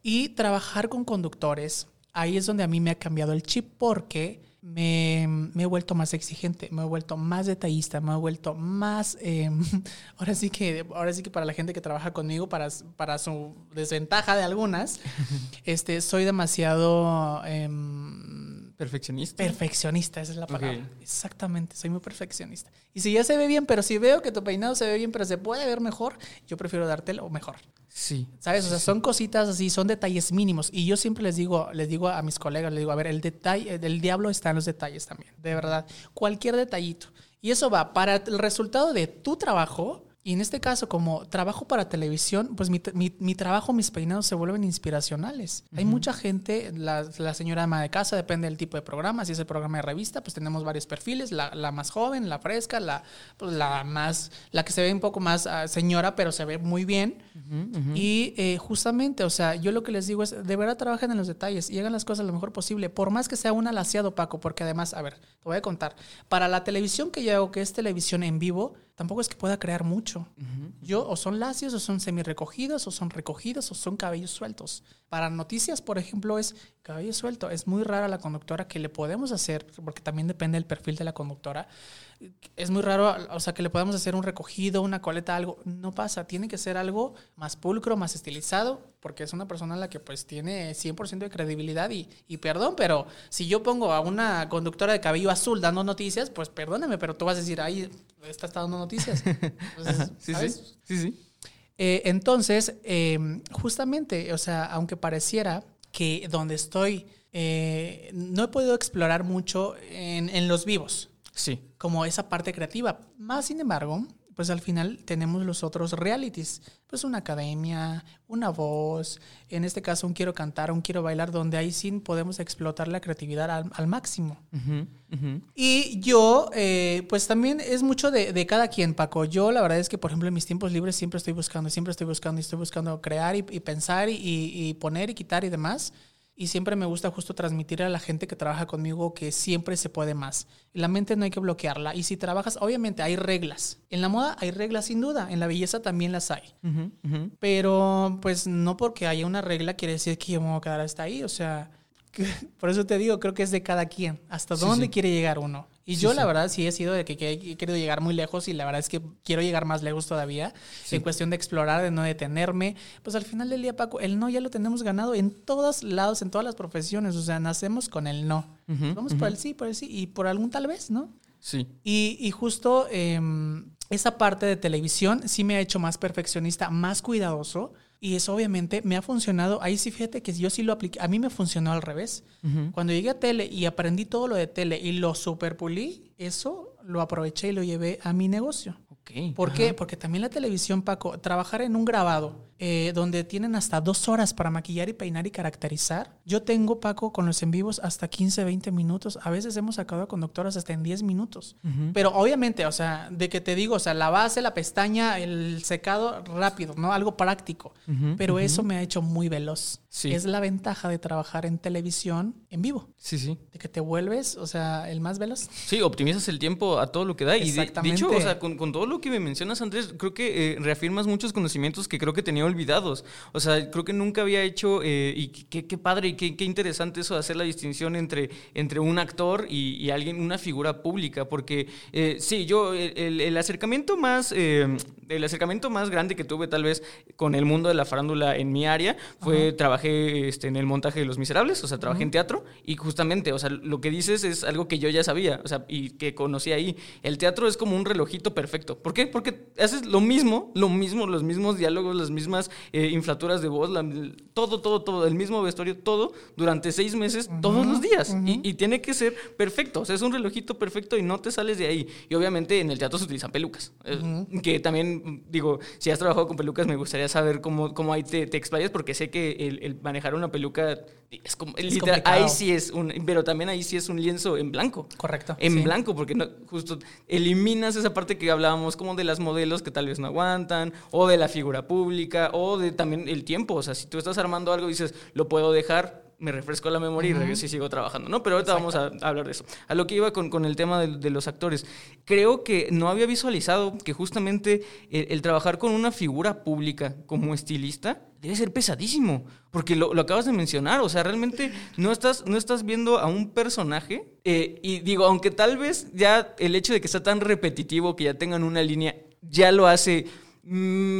Y trabajar con conductores, ahí es donde a mí me ha cambiado el chip porque me, me he vuelto más exigente, me he vuelto más detallista, me he vuelto más... eh, ahora, sí que, ahora sí que para la gente que trabaja conmigo, para, para su desventaja de algunas, este, soy demasiado... em, Perfeccionista. Perfeccionista, esa es la palabra. Exactamente, soy muy perfeccionista. Y si ya se ve bien, pero si veo que tu peinado se ve bien, pero se puede ver mejor, yo prefiero dártelo mejor. sí. ¿Sabes? O sea, son cositas así, son detalles mínimos. Y yo siempre les digo, les digo a mis colegas, les digo, a ver, el detalle, el diablo está en los detalles también, de verdad. Cualquier detallito. Y eso va para el resultado de tu trabajo. Y en este caso, como trabajo para televisión, pues mi, mi- mi trabajo, mis peinados se vuelven inspiracionales. Hay mucha gente, la, la señora ama de casa, depende del tipo de programa. Si es el programa de revista, pues tenemos varios perfiles. La, la más joven, la fresca, la, pues, la más, la que se ve un poco más ah, señora, pero se ve muy bien. Y eh, justamente, o sea, yo lo que les digo es, de verdad trabajen en los detalles y hagan las cosas lo mejor posible, por más que sea un alaciado, Paco, porque además, a ver, te voy a contar, para la televisión que yo hago, que es televisión en vivo, tampoco es que pueda crear mucho. Yo, o son lacios, o son semi-recogidos, o son recogidos, o son cabellos sueltos. Para noticias, por ejemplo, es cabello suelto. Es muy rara la conductora que le podemos hacer, porque también depende del perfil de la conductora. Es muy raro, o sea, que le podemos hacer un recogido, una coleta, algo. No pasa, tiene que ser algo más pulcro, más estilizado, porque es una persona a la que pues tiene 100% de credibilidad y, y perdón, pero si yo pongo a una conductora de cabello azul dando noticias, pues perdóname, pero tú vas a decir, ay, esta está dando noticias. Entonces, Sí, ¿sabes? sí. Sí, sí. Eh, entonces, eh, justamente, o sea, aunque pareciera que donde estoy, eh, no he podido explorar mucho en, en los vivos, Sí. como esa parte creativa. Más sin embargo, pues al final tenemos los otros realities, pues una academia, una voz, en este caso un quiero cantar, un quiero bailar, donde ahí sí podemos explotar la creatividad al, al máximo. Y yo, eh, pues también es mucho de, de cada quien, Paco. Yo la verdad es que, por ejemplo, en mis tiempos libres siempre estoy buscando, siempre estoy buscando y estoy buscando crear y, y pensar y, y poner y quitar y demás. Y siempre me gusta justo transmitir a la gente que trabaja conmigo que siempre se puede más. La mente no hay que bloquearla. Y si trabajas, obviamente hay reglas. En la moda hay reglas sin duda, en la belleza también las hay. Pero pues no porque haya una regla quiere decir que yo me voy a quedar hasta ahí. O sea, por eso te digo, creo que es de cada quien. Hasta Sí, dónde sí. quiere llegar uno. Y Sí, yo la verdad sí he sido de que, que he querido llegar muy lejos y la verdad es que quiero llegar más lejos todavía. En cuestión de explorar, de no detenerme. Pues al final del día, Paco, el no ya lo tenemos ganado en todos lados, en todas las profesiones. O sea, nacemos con el no. Vamos por el sí, por el sí y por algún tal vez, ¿no? Sí. Y, y justo em, esa parte de televisión sí me ha hecho más perfeccionista, más cuidadoso. Y eso obviamente me ha funcionado. Ahí sí, fíjate que yo sí lo apliqué. A mí me funcionó al revés. Cuando llegué a tele y aprendí todo lo de tele y lo superpulí, eso lo aproveché y lo llevé a mi negocio. ¿Por Ajá. qué? Porque también la televisión, Paco, trabajar en un grabado eh, donde tienen hasta dos horas para maquillar y peinar y caracterizar. Yo tengo, Paco, con los en vivos hasta 15, 20 minutos. A veces hemos sacado a conductoras hasta en 10 minutos. Pero obviamente, o sea, de que te digo, o sea, la base, la pestaña, el secado rápido, ¿no? Algo práctico. Ujú, Pero eso me ha hecho muy veloz. Sí. Es la ventaja de trabajar en televisión en vivo. Sí, sí. De que te vuelves, o sea, el más veloz. Sí, optimizas el tiempo a todo lo que da. Y de, de Exactamente. hecho, o sea, con, con todo lo que me mencionas, Andrés, creo que eh, reafirmas muchos conocimientos que creo que tenía olvidados. O sea, creo que nunca había hecho, eh, y qué, qué padre y qué, qué interesante eso de hacer la distinción entre, entre un actor y, y alguien, una figura pública. Porque eh, sí, yo, el, el- el acercamiento más, eh, el acercamiento más grande que tuve tal vez con el mundo de la farándula en mi área fue, trabajé este, en el montaje de Los Miserables, o sea, trabajé en teatro y justamente, o sea, lo que dices es algo que yo ya sabía, o sea, y que conocí ahí. El teatro es como un relojito perfecto. ¿Por qué? Porque haces lo mismo, lo mismo, los mismos diálogos, las mismas eh, inflaturas de voz, la- todo, todo, todo, el mismo vestuario, todo durante seis meses, todos los días. y, y tiene que ser perfecto, o sea, es un relojito perfecto y no te sales de ahí. Y obviamente en el teatro se utilizan pelucas, eh, que también, digo, si has trabajado con pelucas, me gustaría saber cómo, cómo ahí te, te explayas, porque sé que el, el manejar una peluca es como, literal, complicado. ahí sí es un, pero también ahí sí es un lienzo en blanco. Correcto. En sí. blanco, porque no, justo eliminas esa parte que hablábamos como de las modelos que tal vez no aguantan, o de la figura pública, o de también el tiempo. O sea, si tú estás armando algo y dices, lo puedo dejar, me refresco la memoria y regreso y sigo trabajando, ¿no? Pero ahorita vamos a, hablar de eso. A lo que iba con, con el tema de, los actores. Creo que no había visualizado que justamente el, trabajar con una figura pública como estilista debe ser pesadísimo, porque lo, acabas de mencionar, o sea, realmente no estás, no estás viendo a un personaje, eh, y digo, aunque tal vez ya el hecho de que sea tan repetitivo, que ya tengan una línea, ya lo hace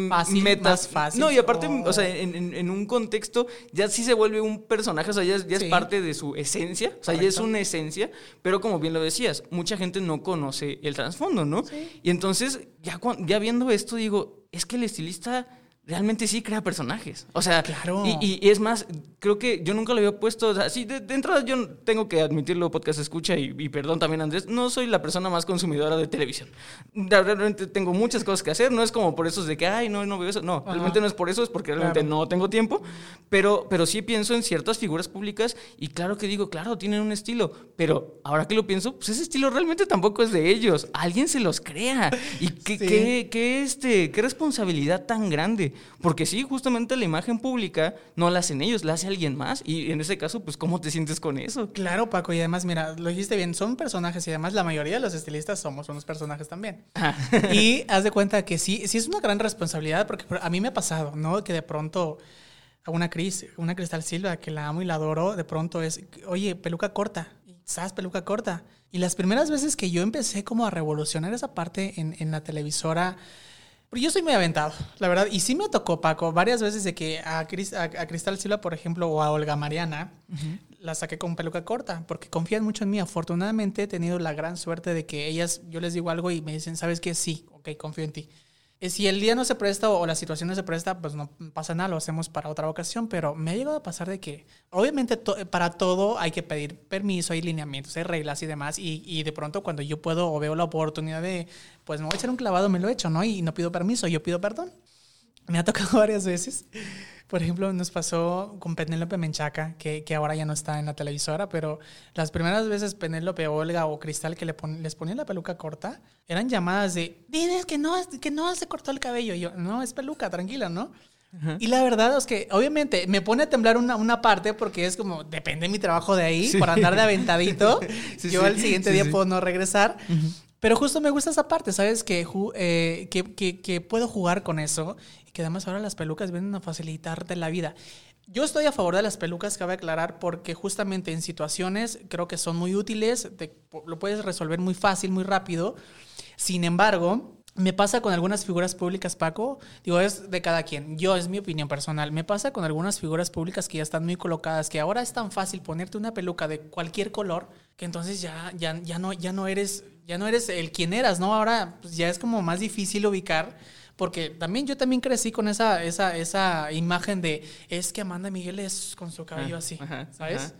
fácil, metas. fácil. No, y aparte, o sea, en, un contexto ya sí se vuelve un personaje, o sea, ya, es parte de su esencia, o sea, ya es una esencia, pero como bien lo decías, mucha gente no conoce el trasfondo, ¿no? Y entonces, ya, ya viendo esto, digo, es que el estilista realmente sí crea personajes. O sea, claro. y, es más, creo que yo nunca lo había puesto. así de, entrada, yo tengo que admitirlo, podcast escucha, y, perdón también, Andrés, no soy la persona más consumidora de televisión. Realmente tengo muchas cosas que hacer. No es como por eso de que, ay, no, no veo eso. No, realmente no es por eso, es porque realmente no tengo tiempo. Pero, pero sí pienso en ciertas figuras públicas y claro que digo, claro, tienen un estilo. Pero ahora que lo pienso, pues ese estilo realmente tampoco es de ellos. Alguien se los crea. Y qué, qué, qué, este, qué responsabilidad tan grande. Porque sí, justamente la imagen pública no la hacen ellos, la hace alguien más. Y en ese caso, pues, ¿cómo te sientes con eso? Claro, Paco. Y además, mira, lo dijiste bien, son personajes y además la mayoría de los estilistas somos unos personajes también. Ah. y haz de cuenta que sí, sí es una gran responsabilidad porque a mí me ha pasado, ¿no? Que de pronto a una Cris, una Cristal Silva, que la amo y la adoro, de pronto es, oye, peluca corta. ¿Sabes? Peluca corta. Y las primeras veces que yo empecé como a revolucionar esa parte en, en la televisora, yo soy muy aventado, la verdad. Y sí me tocó, Paco, varias veces de que a, Cristal Silva, por ejemplo, o a Olga Mariana, la saqué con peluca corta, porque confían mucho en mí. Afortunadamente he tenido la gran suerte de que ellas, yo les digo algo y me dicen, ¿sabes qué? Sí, ok, confío en ti. Eh, si el día no se presta o la situación no se presta, pues no pasa nada, lo hacemos para otra ocasión, pero me ha llegado a pasar de que, obviamente, para todo hay que pedir permiso, hay lineamientos, hay reglas y demás, y, y, de pronto cuando yo puedo o veo la oportunidad de, pues me voy a echar un clavado, me lo he hecho, ¿no? Y no pido permiso, yo pido perdón. Me ha tocado varias veces. Por ejemplo, nos pasó con Penélope Menchaca, que, que, ahora ya no está en la televisora, pero las primeras veces Penélope, Olga o Cristal que le les ponían la peluca corta, eran llamadas de, dices que no, que no se cortó el cabello. Y yo, no, es peluca, tranquila, ¿no? Y la verdad es que, obviamente, me pone a temblar una, una, parte porque es como, depende de mi trabajo de ahí, por andar de aventadito. yo al siguiente día puedo no regresar. Pero justo me gusta esa parte, ¿sabes? Que, eh, que, que, que, puedo jugar con eso que además ahora las pelucas vienen a facilitarte la vida. Yo estoy a favor de las pelucas, cabe aclarar, porque justamente en situaciones creo que son muy útiles, lo puedes resolver muy fácil, muy rápido. Sin embargo, me pasa con algunas figuras públicas, Paco, digo, es de cada quien, yo es mi opinión personal, me pasa con algunas figuras públicas que ya están muy colocadas, que ahora es tan fácil ponerte una peluca de cualquier color, que entonces ya, ya, ya, no, ya, no, eres, ya no eres el quien eras, ¿no? Ahora pues, ya es como más difícil ubicar porque también yo también crecí con esa, esa, esa imagen de, es que Amanda Miguel es con su cabello ah, así, ¿sabes?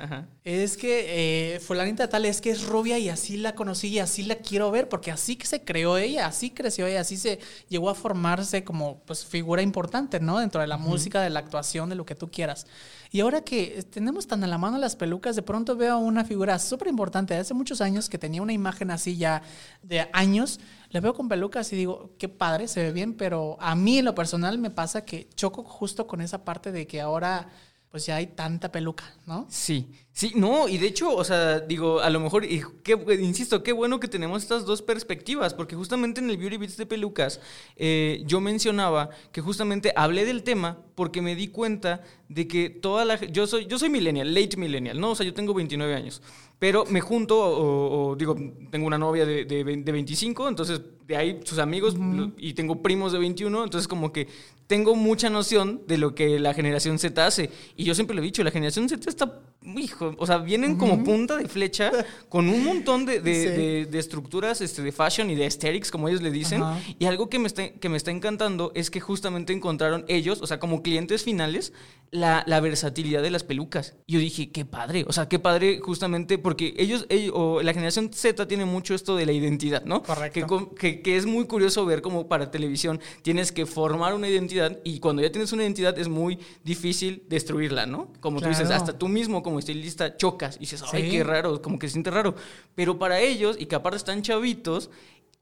Es que eh, fulanita tal es que es rubia y así la conocí y así la quiero ver, porque así que se creó ella, así creció ella, así se llegó a formarse como pues figura importante, ¿no? Dentro de la música, de la actuación, de lo que tú quieras. Y ahora que tenemos tan a la mano las pelucas, de pronto veo una figura súper importante de hace muchos años que tenía una imagen así ya de años. Le veo con pelucas y digo, qué padre, se ve bien, pero a mí en lo personal me pasa que choco justo con esa parte de que ahora pues ya hay tanta peluca, ¿no? Sí, sí, no, y de hecho, o sea, digo, a lo mejor, y qué, insisto, qué bueno que tenemos estas dos perspectivas, porque justamente en el Beauty Beats de pelucas, eh, yo mencionaba que justamente hablé del tema porque me di cuenta de que toda la... Yo soy, yo soy millennial, late millennial, ¿no? O sea, yo tengo 29 años, pero me junto, o, digo, tengo una novia de, de, 25, entonces de ahí sus amigos, y tengo primos de 21, entonces como que tengo mucha noción de lo que la generación Z hace. Y yo siempre lo he dicho, la generación Z está, hijo, o sea, vienen como punta de flecha con un montón de, de, estructuras este, de fashion y de aesthetics, como ellos le dicen. Y algo que me, está, que me está encantando es que justamente encontraron ellos, o sea, como clientes finales, la, la versatilidad de las pelucas. Y yo dije, qué padre, o sea, qué padre justamente porque ellos, ellos o la generación Z tiene mucho esto de la identidad, ¿no? Correcto. Que, que es muy curioso ver como para televisión tienes que formar una identidad y cuando ya tienes una identidad es muy difícil destruirla, ¿no? Como tú dices, hasta tú mismo como estilista chocas y dices, ay, qué raro, como que se siente raro. Pero para ellos, y que aparte están chavitos,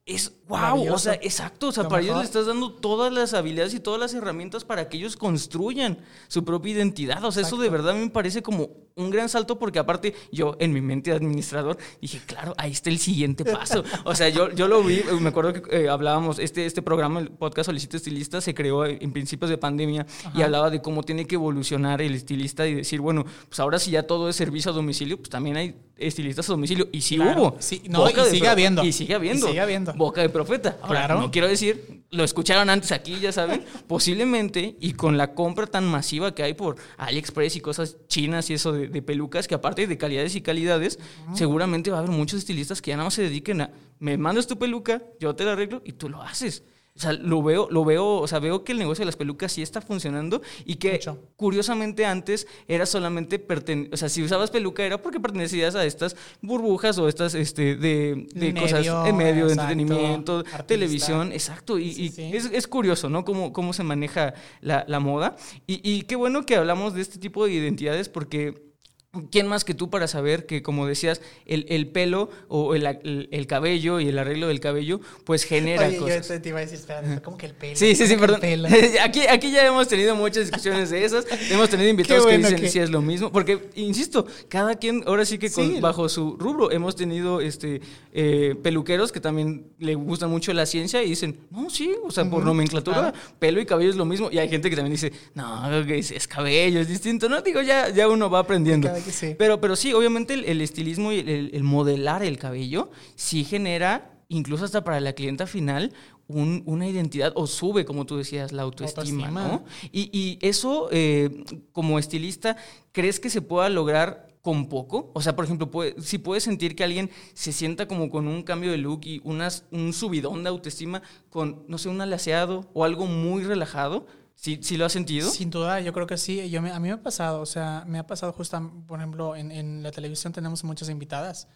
es wow, o sea, exacto, o sea, Lo para ellos le estás dando todas las habilidades y todas las herramientas para que ellos construyan su propia identidad, o sea, eso de verdad me parece como un gran salto porque aparte yo en mi mente de administrador dije, claro, ahí está el siguiente paso, o sea, yo, yo lo vi, me acuerdo que eh, hablábamos, este, este programa, el podcast Solicito Estilista, se creó en principios de pandemia y hablaba de cómo tiene que evolucionar el estilista y decir, bueno, pues ahora si ya todo es servicio a domicilio, pues también hay estilistas a domicilio y sí Claro, hubo. sí, no, y sigue habiendo. Y sigue habiendo. Y sigue habiendo. Boca de profeta. Ahora, Claro. no quiero decir, lo escucharon antes aquí, ya saben, posiblemente, y con la compra tan masiva que hay por AliExpress y cosas chinas y eso de, de pelucas, que aparte de calidades y calidades, seguramente va a haber muchos estilistas que ya nada más se dediquen a, me mandas tu peluca, yo te la arreglo y tú lo haces. O sea, lo veo, lo veo, o sea, veo que el negocio de las pelucas sí está funcionando y que Mucho. curiosamente antes era solamente perten o sea, si usabas peluca era porque pertenecías a estas burbujas o estas este de, de Medio, cosas en medio de exacto, entretenimiento, artista. televisión, exacto. Y, Sí, y sí. Es, es curioso, ¿no? Cómo, cómo se maneja la, la moda. Y, y qué bueno que hablamos de este tipo de identidades porque... ¿Quién más que tú para saber que, como decías, el, el pelo o el, el- el cabello y el arreglo del cabello, pues genera Oye, cosas? yo te iba a decir, espérate, ¿cómo que el pelo? Sí, sí, sí, ¿Cómo que perdón. Aquí, aquí ya hemos tenido muchas discusiones de esas. Hemos tenido invitados que dicen que- si es lo mismo. Porque, insisto, cada quien, ahora sí que con- Sí. bajo su rubro, hemos tenido este eh, peluqueros que también le gusta mucho la ciencia y dicen, no, sí, o sea, por nomenclatura, pelo y cabello es lo mismo. Y hay gente que también dice, no, es, es cabello, es distinto. No, digo, ya, ya uno va aprendiendo. Cada que sí. Pero, pero sí, obviamente el, el estilismo y el, el modelar el cabello sí genera, incluso hasta para la clienta final, un- una identidad o sube, como tú decías, la autoestima, Autoestima. ¿no? Y, y eso, eh, como estilista, ¿crees que se pueda lograr con poco? O sea, por ejemplo, puede- si puedes sentir que alguien se sienta como con un cambio de look y unas, un subidón de autoestima con, no sé, un alaceado o algo muy relajado, ¿sí, sí lo has sentido? Sin duda, yo creo que sí. Yo me- a mí me ha pasado, o sea, me ha pasado justo, por ejemplo, en, en la televisión tenemos muchas invitadas.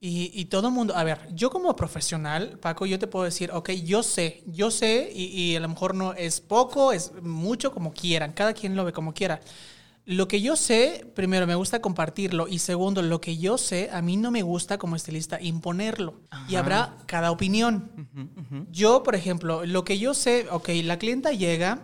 Y, y todo el mundo, a ver, yo como profesional, Paco, yo te puedo decir, ok, yo sé, yo sé, y, y a lo mejor no es poco, es mucho, como quieran, cada quien lo ve como quiera. Lo que yo sé, primero, me gusta compartirlo, y segundo, lo que yo sé, a mí no me gusta como estilista imponerlo. Y habrá cada opinión. Yo, por ejemplo, lo que yo sé, ok, la clienta llega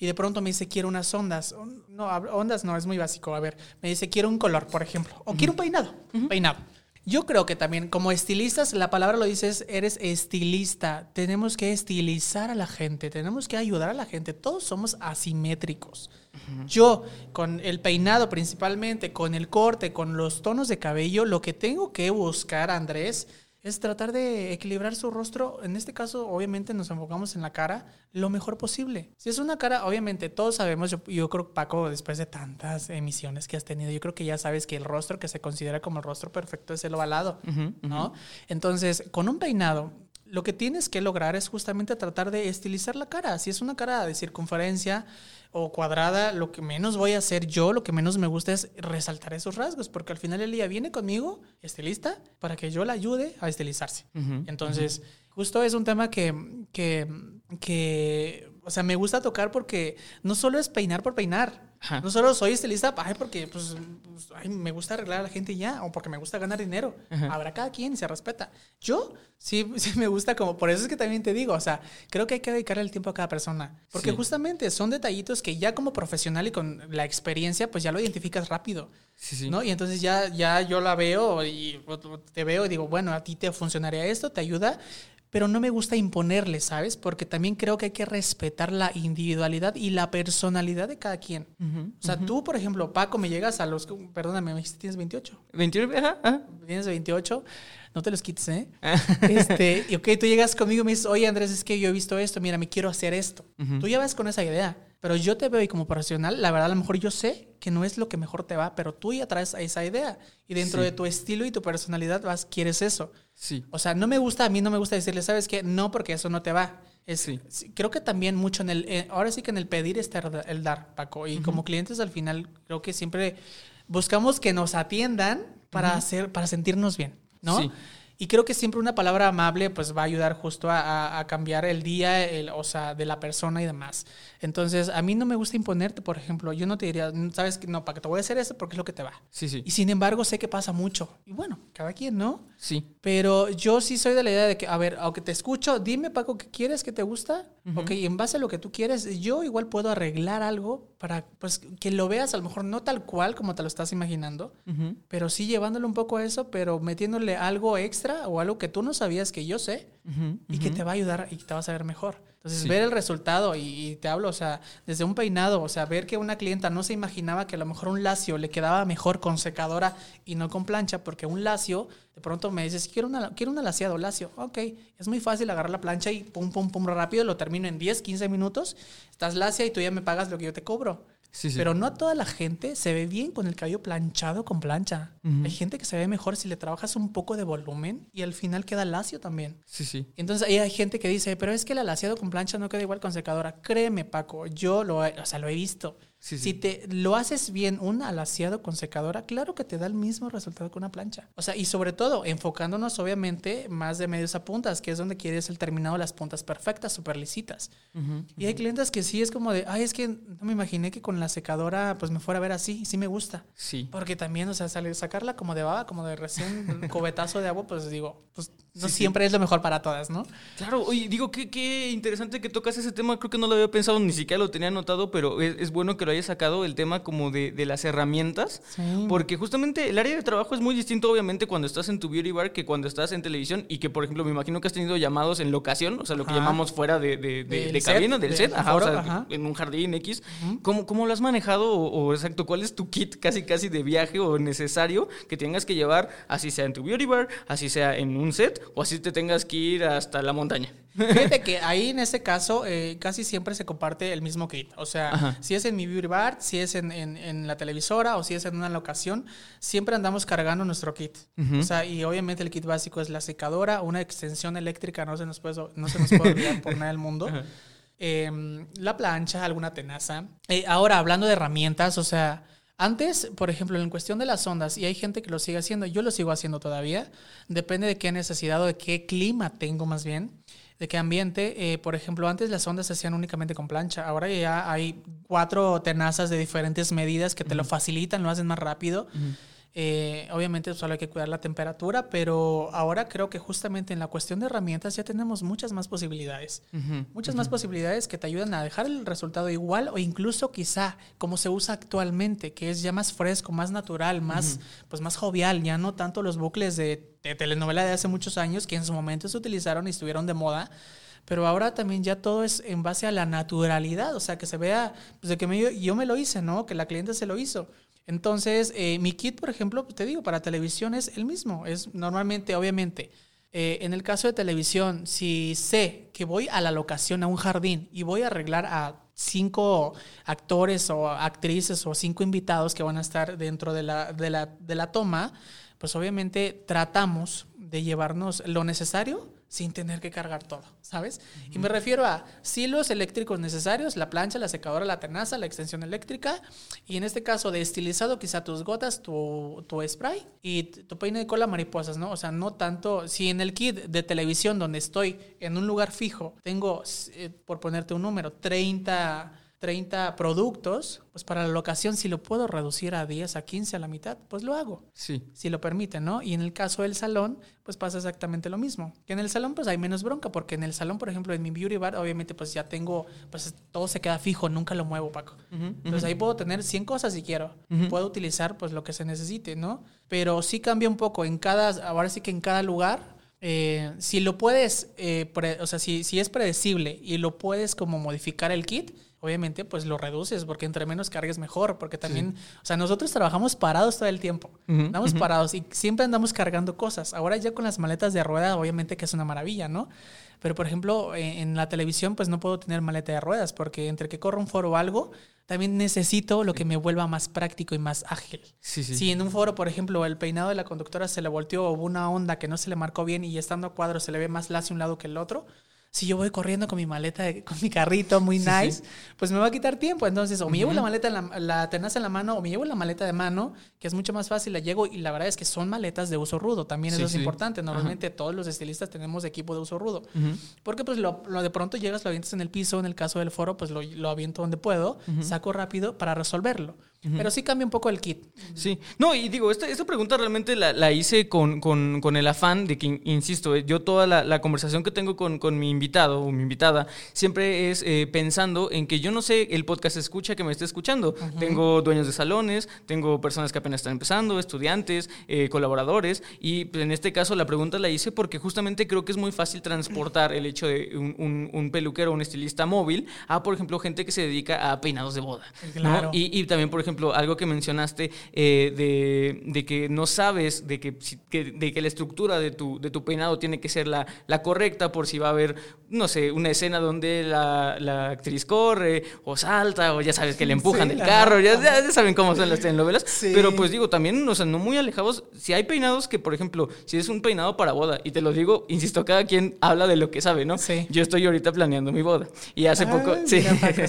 y de pronto me dice, quiero unas ondas. No, ondas no, es muy básico. A ver, me dice, quiero un color, por ejemplo. O quiero un peinado. Peinado. Yo creo que también, como estilistas, la palabra lo dices, eres estilista. Tenemos que estilizar a la gente, tenemos que ayudar a la gente. Todos somos asimétricos. Yo, con el peinado principalmente, con el corte, con los tonos de cabello, lo que tengo que buscar, Andrés, es tratar de equilibrar su rostro. En este caso, obviamente, nos enfocamos en la cara lo mejor posible. Si es una cara, obviamente, todos sabemos, yo, yo creo, Paco, después de tantas emisiones que has tenido, yo creo que ya sabes que el rostro que se considera como el rostro perfecto es el ovalado, ¿no? Entonces, con un peinado, lo que tienes que lograr es justamente tratar de estilizar la cara. Si es una cara de circunferencia o cuadrada, lo que menos voy a hacer yo, lo que menos me gusta es resaltar esos rasgos, porque al final del día viene conmigo, estilista, para que yo la ayude a estilizarse. Entonces, justo es un tema que, que, que, o sea, me gusta tocar porque no solo es peinar por peinar. Ajá. No solo soy estilista, ay, porque pues, pues, ay, me gusta arreglar a la gente ya, o porque me gusta ganar dinero. Ajá. Habrá cada quien, se respeta. Yo sí, sí me gusta como, por eso es que también te digo, o sea, creo que hay que dedicarle el tiempo a cada persona. Porque Sí. justamente son detallitos que ya como profesional y con la experiencia, pues ya lo identificas rápido. Sí, sí. ¿no? Y entonces ya, ya yo la veo y te veo y digo, bueno, a ti te funcionaría esto, te ayuda, pero no me gusta imponerle, ¿sabes? Porque también creo que hay que respetar la individualidad y la personalidad de cada quien. Ujú, O sea, tú, por ejemplo, Paco, me llegas a los, perdóname, me dijiste tienes 28. 21, ajá, ajá. Tienes 28, no te los quites, ¿eh? este, y ok, tú llegas conmigo y me dices, oye Andrés, es que yo he visto esto, mira, me quiero hacer esto. Ujú. Tú ya vas con esa idea, pero yo te veo y como profesional, la verdad, a lo mejor yo sé que no es lo que mejor te va, pero tú ya traes esa idea. Y dentro Sí. de tu estilo y tu personalidad vas, quieres eso. Sí. O sea, no me gusta, a mí no me gusta decirle, ¿sabes qué? No, porque eso no te va. Es, Sí. Creo que también mucho en el, eh, ahora sí que en el pedir está el- el dar, Paco. Y como clientes al final creo que siempre buscamos que nos atiendan para hacer, para sentirnos bien, ¿no? Sí. Y creo que siempre una palabra amable pues va a ayudar justo a, a- cambiar el día, el, o sea, de la persona y demás. Entonces, a mí no me gusta imponerte, por ejemplo. Yo no te diría, "Mm, sabes que no, para que te voy a hacer esto porque es lo que te va. Sí, sí. Y sin embargo, sé que pasa mucho. Y bueno, cada quien, ¿no? Sí. Pero yo sí soy de la idea de que, a ver, aunque te escucho, dime, Paco, ¿qué quieres? ¿Qué te gusta? Ok, y en base a lo que tú quieres, yo igual puedo arreglar algo para pues, que lo veas, a lo mejor no tal cual como te lo estás imaginando, Ujú. pero sí llevándole un poco a eso, pero metiéndole algo extra o algo que tú no sabías que yo sé Ujú, y que te va a ayudar y que te vas a ver mejor. Entonces, Sí. ver el resultado y, y te hablo, o sea, desde un peinado, o sea, ver que una clienta no se imaginaba que a lo mejor un lacio le quedaba mejor con secadora y no con plancha, porque un lacio, de pronto me dices, quiero, una, quiero un alaciado lacio. Ok, es muy fácil agarrar la plancha y pum, pum, pum, rápido, lo termino en 10, 15 minutos, estás lacia y tú ya me pagas lo que yo te cobro. Sí, sí. Pero no a toda la gente se ve bien con el cabello planchado con plancha. Hay gente que se ve mejor si le trabajas un poco de volumen y al final queda lacio también. Sí, sí. Entonces ahí hay gente que dice, pero es que el alaciado con plancha no queda igual con secadora. Créeme, Paco, yo lo he, o sea, lo he visto. Sí, sí. Si te lo haces bien un alaciado con secadora, claro que te da el mismo resultado que una plancha. O sea, y sobre todo, enfocándonos obviamente más de medios a puntas, que es donde quieres el terminado de las puntas perfectas, súper lisitas. Ujú. Y hay clientes que sí es como de, ay, es que no me imaginé que con la secadora pues me fuera a ver así, sí me gusta. Sí. Porque también, o sea, sale- sacarla como de baba, como de recién cubetazo de agua, pues digo, pues no sí. siempre es lo mejor para todas, ¿no? Claro, oye, digo, qué, qué interesante que tocas ese tema. Creo que no lo había pensado, ni siquiera lo tenía anotado, pero es, es bueno que lo hayas sacado el tema como de, de las herramientas. Sí. Porque justamente el área de trabajo es muy distinto, obviamente, cuando estás en tu beauty bar que cuando estás en televisión y que, por ejemplo, me imagino que has tenido llamados en locación, o sea, lo que Ajá. llamamos fuera de, de, de- Del de set, cabina, del de- set, ajá, o foro, sea, ajá. en un jardín X. ¿Cómo, ¿Cómo lo has manejado o, o, exacto, cuál es tu kit casi casi de viaje o necesario que tengas que llevar, así sea en tu beauty bar, así sea en un set o así te tengas que ir hasta la montaña? Fíjate que ahí en ese caso eh, casi siempre se comparte el mismo kit. O sea, Ajá. si es en mi beauty bar, si es en, en- en la televisora o si es en una locación, siempre andamos cargando nuestro kit. O sea, y obviamente el kit básico es la secadora, una extensión eléctrica, no se nos puede, no se nos puede olvidar por nada del mundo. Ajá. eh, la plancha, alguna tenaza. Eh, ahora, hablando de herramientas, o sea, antes, por ejemplo, en cuestión de las ondas, y hay gente que lo sigue haciendo, yo lo sigo haciendo todavía, depende de qué necesidad o de qué clima tengo más bien, de qué ambiente. Eh, por ejemplo, antes las ondas se hacían únicamente con plancha, ahora ya hay cuatro tenazas de diferentes medidas que te lo facilitan, lo hacen más rápido. Eh, obviamente solo hay que cuidar la temperatura, pero ahora creo que justamente en la cuestión de herramientas ya tenemos muchas más posibilidades. Muchas más posibilidades que te ayudan a dejar el resultado igual o incluso quizá como se usa actualmente, que es ya más fresco, más natural, más, pues más jovial, ya no tanto los bucles de, de telenovela de hace muchos años que en su momento se utilizaron y estuvieron de moda. Pero ahora también ya todo es en base a la naturalidad, o sea, que se vea, pues de que me- yo me lo hice, ¿no? Que la cliente se lo hizo. Entonces, eh, mi kit, por ejemplo, te digo, para televisión es el mismo. Es normalmente, obviamente, eh, en el caso de televisión, si sé que voy a la locación, a un jardín, y voy a arreglar a cinco actores o actrices o cinco invitados que van a estar dentro de la, de la, de la toma, pues obviamente tratamos de llevarnos lo necesario sin tener que cargar todo, ¿sabes? Y me refiero a hilos eléctricos necesarios, la plancha, la secadora, la tenaza, la extensión eléctrica, y en este caso de estilizado, quizá tus gotas, tu, tu spray y tu peine de cola mariposas, ¿no? O sea, no tanto, si en el kit de televisión donde estoy en un lugar fijo, tengo, eh, por ponerte un número, 30... 30 productos, pues para la locación, si lo puedo reducir a 10, a 15, a la mitad, pues lo hago Sí. si lo permiten, ¿no? Y en el caso del salón, pues pasa exactamente lo mismo. Que en el salón, pues hay menos bronca, porque en el salón, por ejemplo, en mi beauty bar, obviamente, pues ya tengo, pues todo se queda fijo, nunca lo muevo, Paco. Entonces ahí puedo tener 100 cosas si quiero. Puedo utilizar, pues lo que se necesite, ¿no? Pero sí cambia un poco en cada, ahora sí que en cada lugar. eh, si lo puedes, eh, pre- o sea, si, si es predecible y lo puedes como modificar el kit, obviamente pues lo reduces porque entre menos cargues mejor, porque también, o sea, nosotros trabajamos parados todo el tiempo, Ujú, andamos parados y siempre andamos cargando cosas. Ahora ya con las maletas de rueda, obviamente que es una maravilla, ¿no? Pero por ejemplo, en, en la televisión pues no puedo tener maleta de ruedas porque entre que corro un foro o algo, también necesito lo que me vuelva más práctico y más ágil. Sí, sí. Si en un foro, por ejemplo, el peinado de la conductora se le volteó o hubo una onda que no se le marcó bien y estando a cuadro se le ve más lacio un lado que el otro, si yo voy corriendo con mi maleta, con mi carrito muy nice, pues me va a quitar tiempo. Entonces, o me llevo la maleta, la, la, tenaza en la mano, o me llevo la maleta de mano, que es mucho más fácil, la llego y la verdad es que son maletas de uso rudo. También eso es importante. Normalmente todos los estilistas tenemos equipo de uso rudo. Porque pues lo, de pronto llegas, lo avientas en el piso, en el caso del foro, pues lo, lo aviento donde puedo, saco rápido para resolverlo. Pero sí cambia un poco el kit. Sí. No, y digo, esta, esta pregunta realmente la, la hice con, con, con, el afán de que, insisto, eh, yo toda la, la conversación que tengo con, con, mi invitado o mi invitada siempre es eh, pensando en que yo no sé el podcast escucha que me esté escuchando. Tengo dueños de salones, tengo personas que apenas están empezando, estudiantes, eh, colaboradores, y pues, en este caso la pregunta la hice porque justamente creo que es muy fácil transportar el hecho de un, un, un peluquero o un estilista móvil a, por ejemplo, gente que se dedica a peinados de boda. Claro. Y, y también, por ejemplo, ejemplo, algo que mencionaste eh, de, de, que no sabes de que, de que la estructura de tu, de tu peinado tiene que ser la, la, correcta por si va a haber, no sé, una escena donde la, la actriz corre o salta o ya sabes que le empujan del carro, ya, ya, saben cómo son las telenovelas. Pero pues digo, también, o sea, no muy alejados, si hay peinados que, por ejemplo, si es un peinado para boda, y te lo digo, insisto, cada quien habla de lo que sabe, ¿no? Sí. Yo estoy ahorita planeando mi boda. Y hace poco... Sí. Mira, para que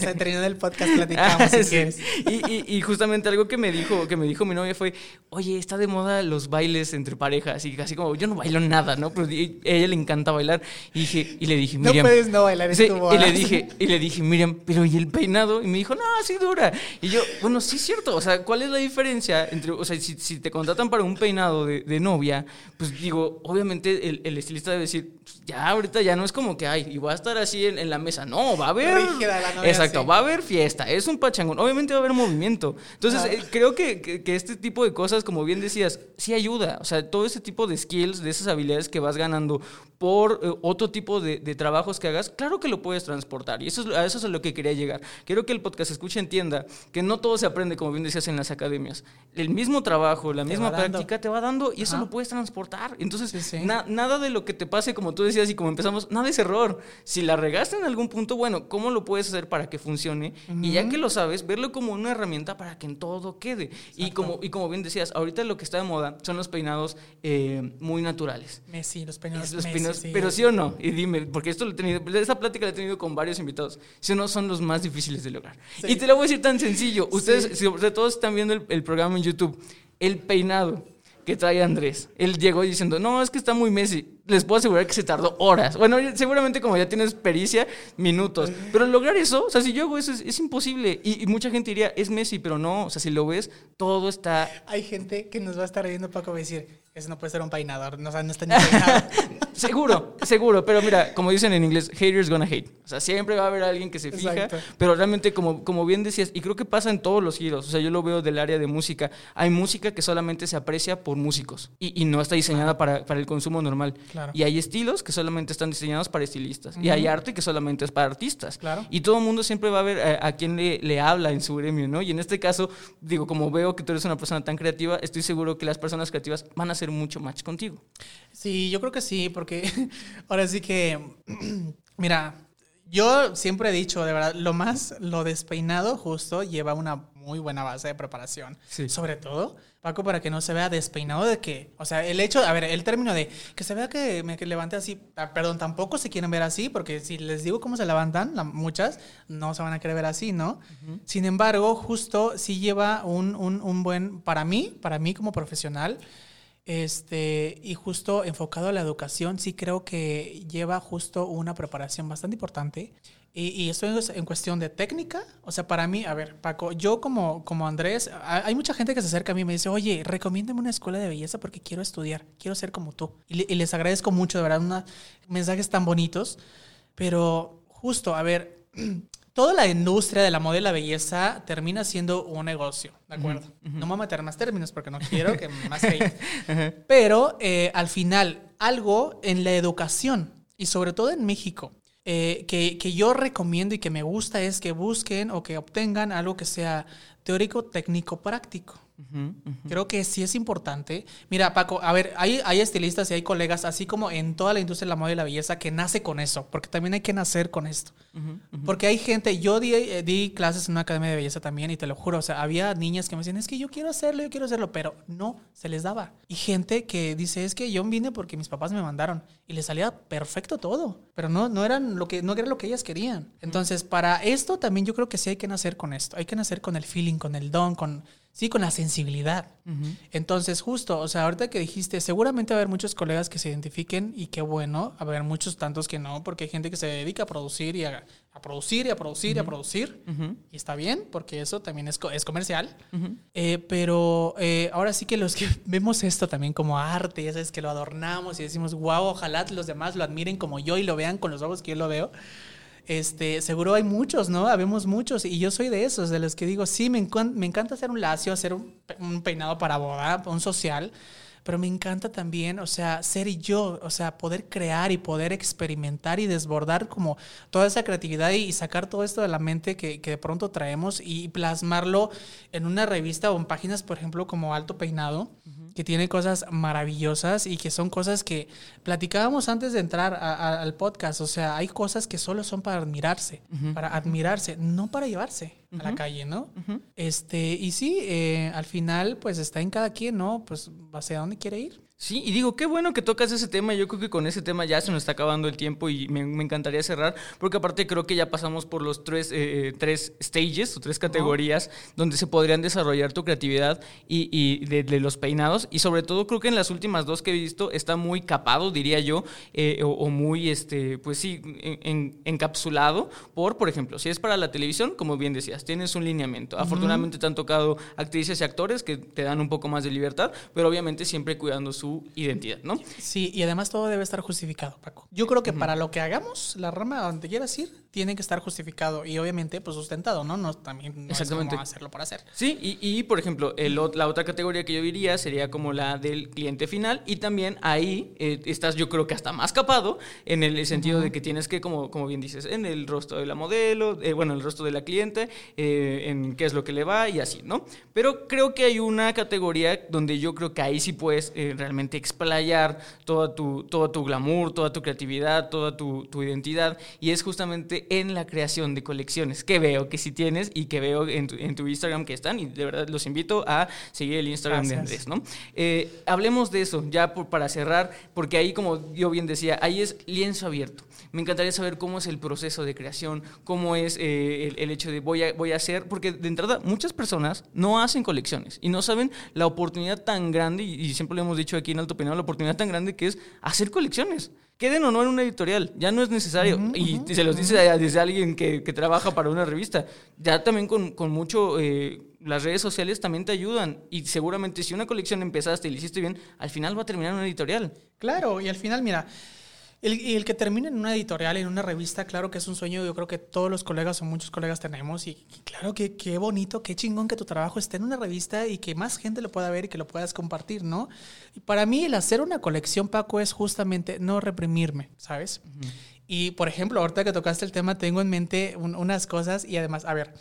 el podcast platicamos si quieres. Y, y, y justamente algo que me dijo, que me dijo mi novia fue, oye, está de moda los bailes entre parejas. Y casi como, yo no bailo nada, ¿no? Pero a ella le encanta bailar. Y, dije, y le dije, Miriam. No puedes no bailar sí, Y le dije, y le dije, Miriam, pero ¿y el peinado? Y me dijo, no, así dura. Y yo, bueno, sí es cierto. O sea, ¿cuál es la diferencia entre, o sea, si, si te contratan para un peinado de, de novia, pues digo, obviamente el, el, estilista debe decir, ya ahorita ya no es como que, ay, y voy a estar así en, en la mesa. No, va a haber. Novia, exacto, sí. va a haber fiesta. Es un pachangón. Obviamente va a haber movimiento. Entonces, eh, creo que, que, que, este tipo de cosas, como bien decías, sí ayuda. O sea, todo ese tipo de skills, de esas habilidades que vas ganando por eh, otro tipo de, de, trabajos que hagas, claro que lo puedes transportar. Y eso es, a eso es a lo que quería llegar. Quiero que el podcast escuche entienda que no todo se aprende, como bien decías, en las academias. El mismo trabajo, la misma práctica te va dando y eso Ajá. lo puedes transportar. Entonces, sí, sí. Na, nada de lo que te pase, como tú decías y como empezamos, nada es error. Si la regaste en algún punto, bueno, ¿cómo lo puedes hacer para que funcione? Uh -huh. Y ya que lo sabes, verlo como una herramienta para que en todo quede. Y como, y como bien decías, ahorita lo que está de moda son los peinados eh, muy naturales. Messi, los peinados. Los Messi, peinados sí. Pero sí o no, y dime, porque esto lo he tenido, esa plática la he tenido con varios invitados, si o no son los más difíciles de lograr. Sí. Y te lo voy a decir tan sencillo, ustedes, sí. sobre todo están viendo el, el programa en YouTube, el peinado que trae Andrés. Él llegó diciendo, no, es que está muy Messi. Les puedo asegurar que se tardó horas. Bueno, seguramente como ya tienes pericia, minutos. Pero lograr eso, o sea, si yo hago eso, es, es imposible. Y, y, mucha gente diría, es Messi, pero no. O sea, si lo ves, todo está... Hay gente que nos va a estar viendo Paco va a decir, eso no puede ser un peinador. No, o sea, no está ni peinado. seguro, seguro. Pero mira, como dicen en inglés, haters gonna hate. O sea, siempre va a haber alguien que se fija. Exacto. Pero realmente, como, como bien decías, y creo que pasa en todos los giros. O sea, yo lo veo del área de música. Hay música que solamente se aprecia por músicos. Y, y no está diseñada para, para el consumo normal. Claro. Y hay estilos que solamente están diseñados para estilistas. Uh -huh. Y hay arte que solamente es para artistas. Claro. Y todo el mundo siempre va a ver a, a quien le, le, habla en su gremio, ¿no? Y en este caso, digo, como veo que tú eres una persona tan creativa, estoy seguro que las personas creativas van a hacer mucho match contigo. Sí, yo creo que sí, porque ahora sí que, mira, yo siempre he dicho, de verdad, lo más, lo despeinado justo lleva una muy buena base de preparación. Sí. Sobre todo, Paco, para que no se vea despeinado de que, o sea, el hecho, a ver, el término de que se vea que me que levante así, ah, perdón, tampoco se quieren ver así, porque si les digo cómo se levantan, la, muchas no se van a querer ver así, ¿no? Uh -huh. Sin embargo, justo sí lleva un, un, un buen, para mí, para mí como profesional, este, y justo enfocado a la educación, sí creo que lleva justo una preparación bastante importante. Y, y esto es en cuestión de técnica. O sea, para mí, a ver, Paco, yo como, como Andrés, hay mucha gente que se acerca a mí y me dice, oye, recomiéndame una escuela de belleza porque quiero estudiar, quiero ser como tú. Y, y les agradezco mucho, de verdad, unos mensajes tan bonitos. Pero justo, a ver, toda la industria de la moda y la belleza termina siendo un negocio, ¿de acuerdo? Uh -huh. No me voy a meter más términos porque no quiero que más hate. uh -huh. Pero eh, al final, algo en la educación y sobre todo en México, eh, que, que, yo recomiendo y que me gusta es que busquen o que obtengan algo que sea teórico, técnico, práctico. Creo que sí es importante. Mira, Paco, a ver, hay, hay estilistas y hay colegas, así como en toda la industria de la moda y la belleza, que nace con eso, porque también hay que nacer con esto. Porque hay gente, yo di, eh, di clases en una academia de belleza también y te lo juro, o sea, había niñas que me decían, es que yo quiero hacerlo, yo quiero hacerlo, pero no se les daba. Y gente que dice, es que yo vine porque mis papás me mandaron y les salía perfecto todo, pero no, no, eran lo que, no era lo que ellas querían. Entonces, para esto también yo creo que sí hay que nacer con esto, hay que nacer con el feeling, con el don, con, sí, con la sensibilidad. Entonces, justo, o sea, ahorita que dijiste, seguramente va a haber muchos colegas que se identifiquen y qué bueno, va a haber muchos tantos que no, porque hay gente que se dedica a producir y a, a producir y a producir y a producir. Y está bien, porque eso también es, es comercial. Eh, pero eh, ahora sí que los que vemos esto también como arte, ya sabes que lo adornamos y decimos, wow, ojalá los demás lo admiren como yo y lo vean con los ojos que yo lo veo. Este, seguro hay muchos, ¿no? Habemos muchos. Y yo soy de esos, de los que digo, sí, me, encan- me encanta hacer un lacio, hacer un, un peinado para boda, un social. Pero me encanta también, o sea, ser yo, o sea, poder crear y poder experimentar y desbordar como toda esa creatividad y, sacar todo esto de la mente que, que de pronto traemos y plasmarlo en una revista o en páginas, por ejemplo, como Alto Peinado, que tiene cosas maravillosas y que son cosas que platicábamos antes de entrar a- a- al podcast. O sea, hay cosas que solo son para admirarse, para admirarse, no para llevarse a la calle, ¿no? Este, y sí, eh, al final, pues está en cada quien, ¿no? Pues hacia dónde quiere ir. Sí, y digo, qué bueno que tocas ese tema. Yo creo que con ese tema ya se nos está acabando el tiempo y me, me encantaría cerrar, porque aparte creo que ya pasamos por los tres, eh, tres stages o tres categorías donde se podrían desarrollar tu creatividad y, y de, de los peinados. Y sobre todo creo que en las últimas dos que he visto está muy capado, diría yo, eh, o, o muy, este, pues sí, en- en- encapsulado por, por ejemplo, si es para la televisión, como bien decías, tienes un lineamiento. Afortunadamente te han tocado actrices y actores que te dan un poco más de libertad, pero obviamente siempre cuidando su identidad, ¿no? Sí, y además todo debe estar justificado, Paco. Yo creo que para lo que hagamos, la rama a donde quieras ir, tiene que estar justificado y obviamente pues sustentado, ¿no? No también no Exactamente. es como hacerlo por hacer. Sí, y, y, por ejemplo, el la otra categoría que yo diría sería como la del cliente final y también ahí eh, estás yo creo que hasta más capado en el sentido de que tienes que, como, como bien dices, en el rostro de la modelo, eh, bueno, en el rostro de la cliente, eh, en qué es lo que le va y así, ¿no? Pero creo que hay una categoría donde yo creo que ahí sí puedes eh, realmente explayar toda tu, todo tu glamour, toda tu creatividad, toda tu, tu identidad y es justamente en la creación de colecciones que veo que sí tienes y que veo en tu, en tu Instagram que están y de verdad los invito a seguir el Instagram de Gracias. Andrés, ¿no? Eh, hablemos de eso ya por- para cerrar, porque ahí como yo bien decía, ahí es lienzo abierto. Me encantaría saber cómo es el proceso de creación, cómo es eh, el, el hecho de voy a, voy a hacer, porque de entrada muchas personas no hacen colecciones y no saben la oportunidad tan grande, y, y siempre lo hemos dicho aquí en Alto Penado, la oportunidad tan grande que es hacer colecciones. Queden o no en una editorial, ya no es necesario. y se los dice desde alguien que, que trabaja para una revista. Ya también con, con mucho, eh, las redes sociales también te ayudan. Y seguramente si una colección empezaste y la hiciste bien, al final va a terminar en una editorial. Claro, y al final, mira, el, y el que termine en una editorial, en una revista, claro que es un sueño, yo creo que todos los colegas o muchos colegas tenemos, y, y claro que qué bonito, qué chingón que tu trabajo esté en una revista y que más gente lo pueda ver y que lo puedas compartir, ¿no? Y para mí el hacer una colección, Paco, es justamente no reprimirme, ¿sabes? Y por ejemplo, ahorita que tocaste el tema, tengo en mente un- unas cosas y además, a ver,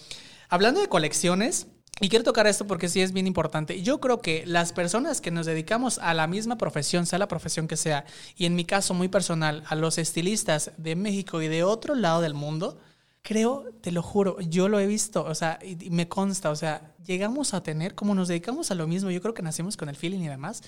hablando de colecciones, y quiero tocar esto porque sí es bien importante. Yo creo que las personas que nos dedicamos a la misma profesión, sea la profesión que sea, y en mi caso muy personal, a los estilistas de México y de otro lado del mundo, creo, te lo juro, yo lo he visto, o sea, y, me consta, o sea, llegamos a tener, como nos dedicamos a lo mismo, yo creo que nacimos con el feeling y demás,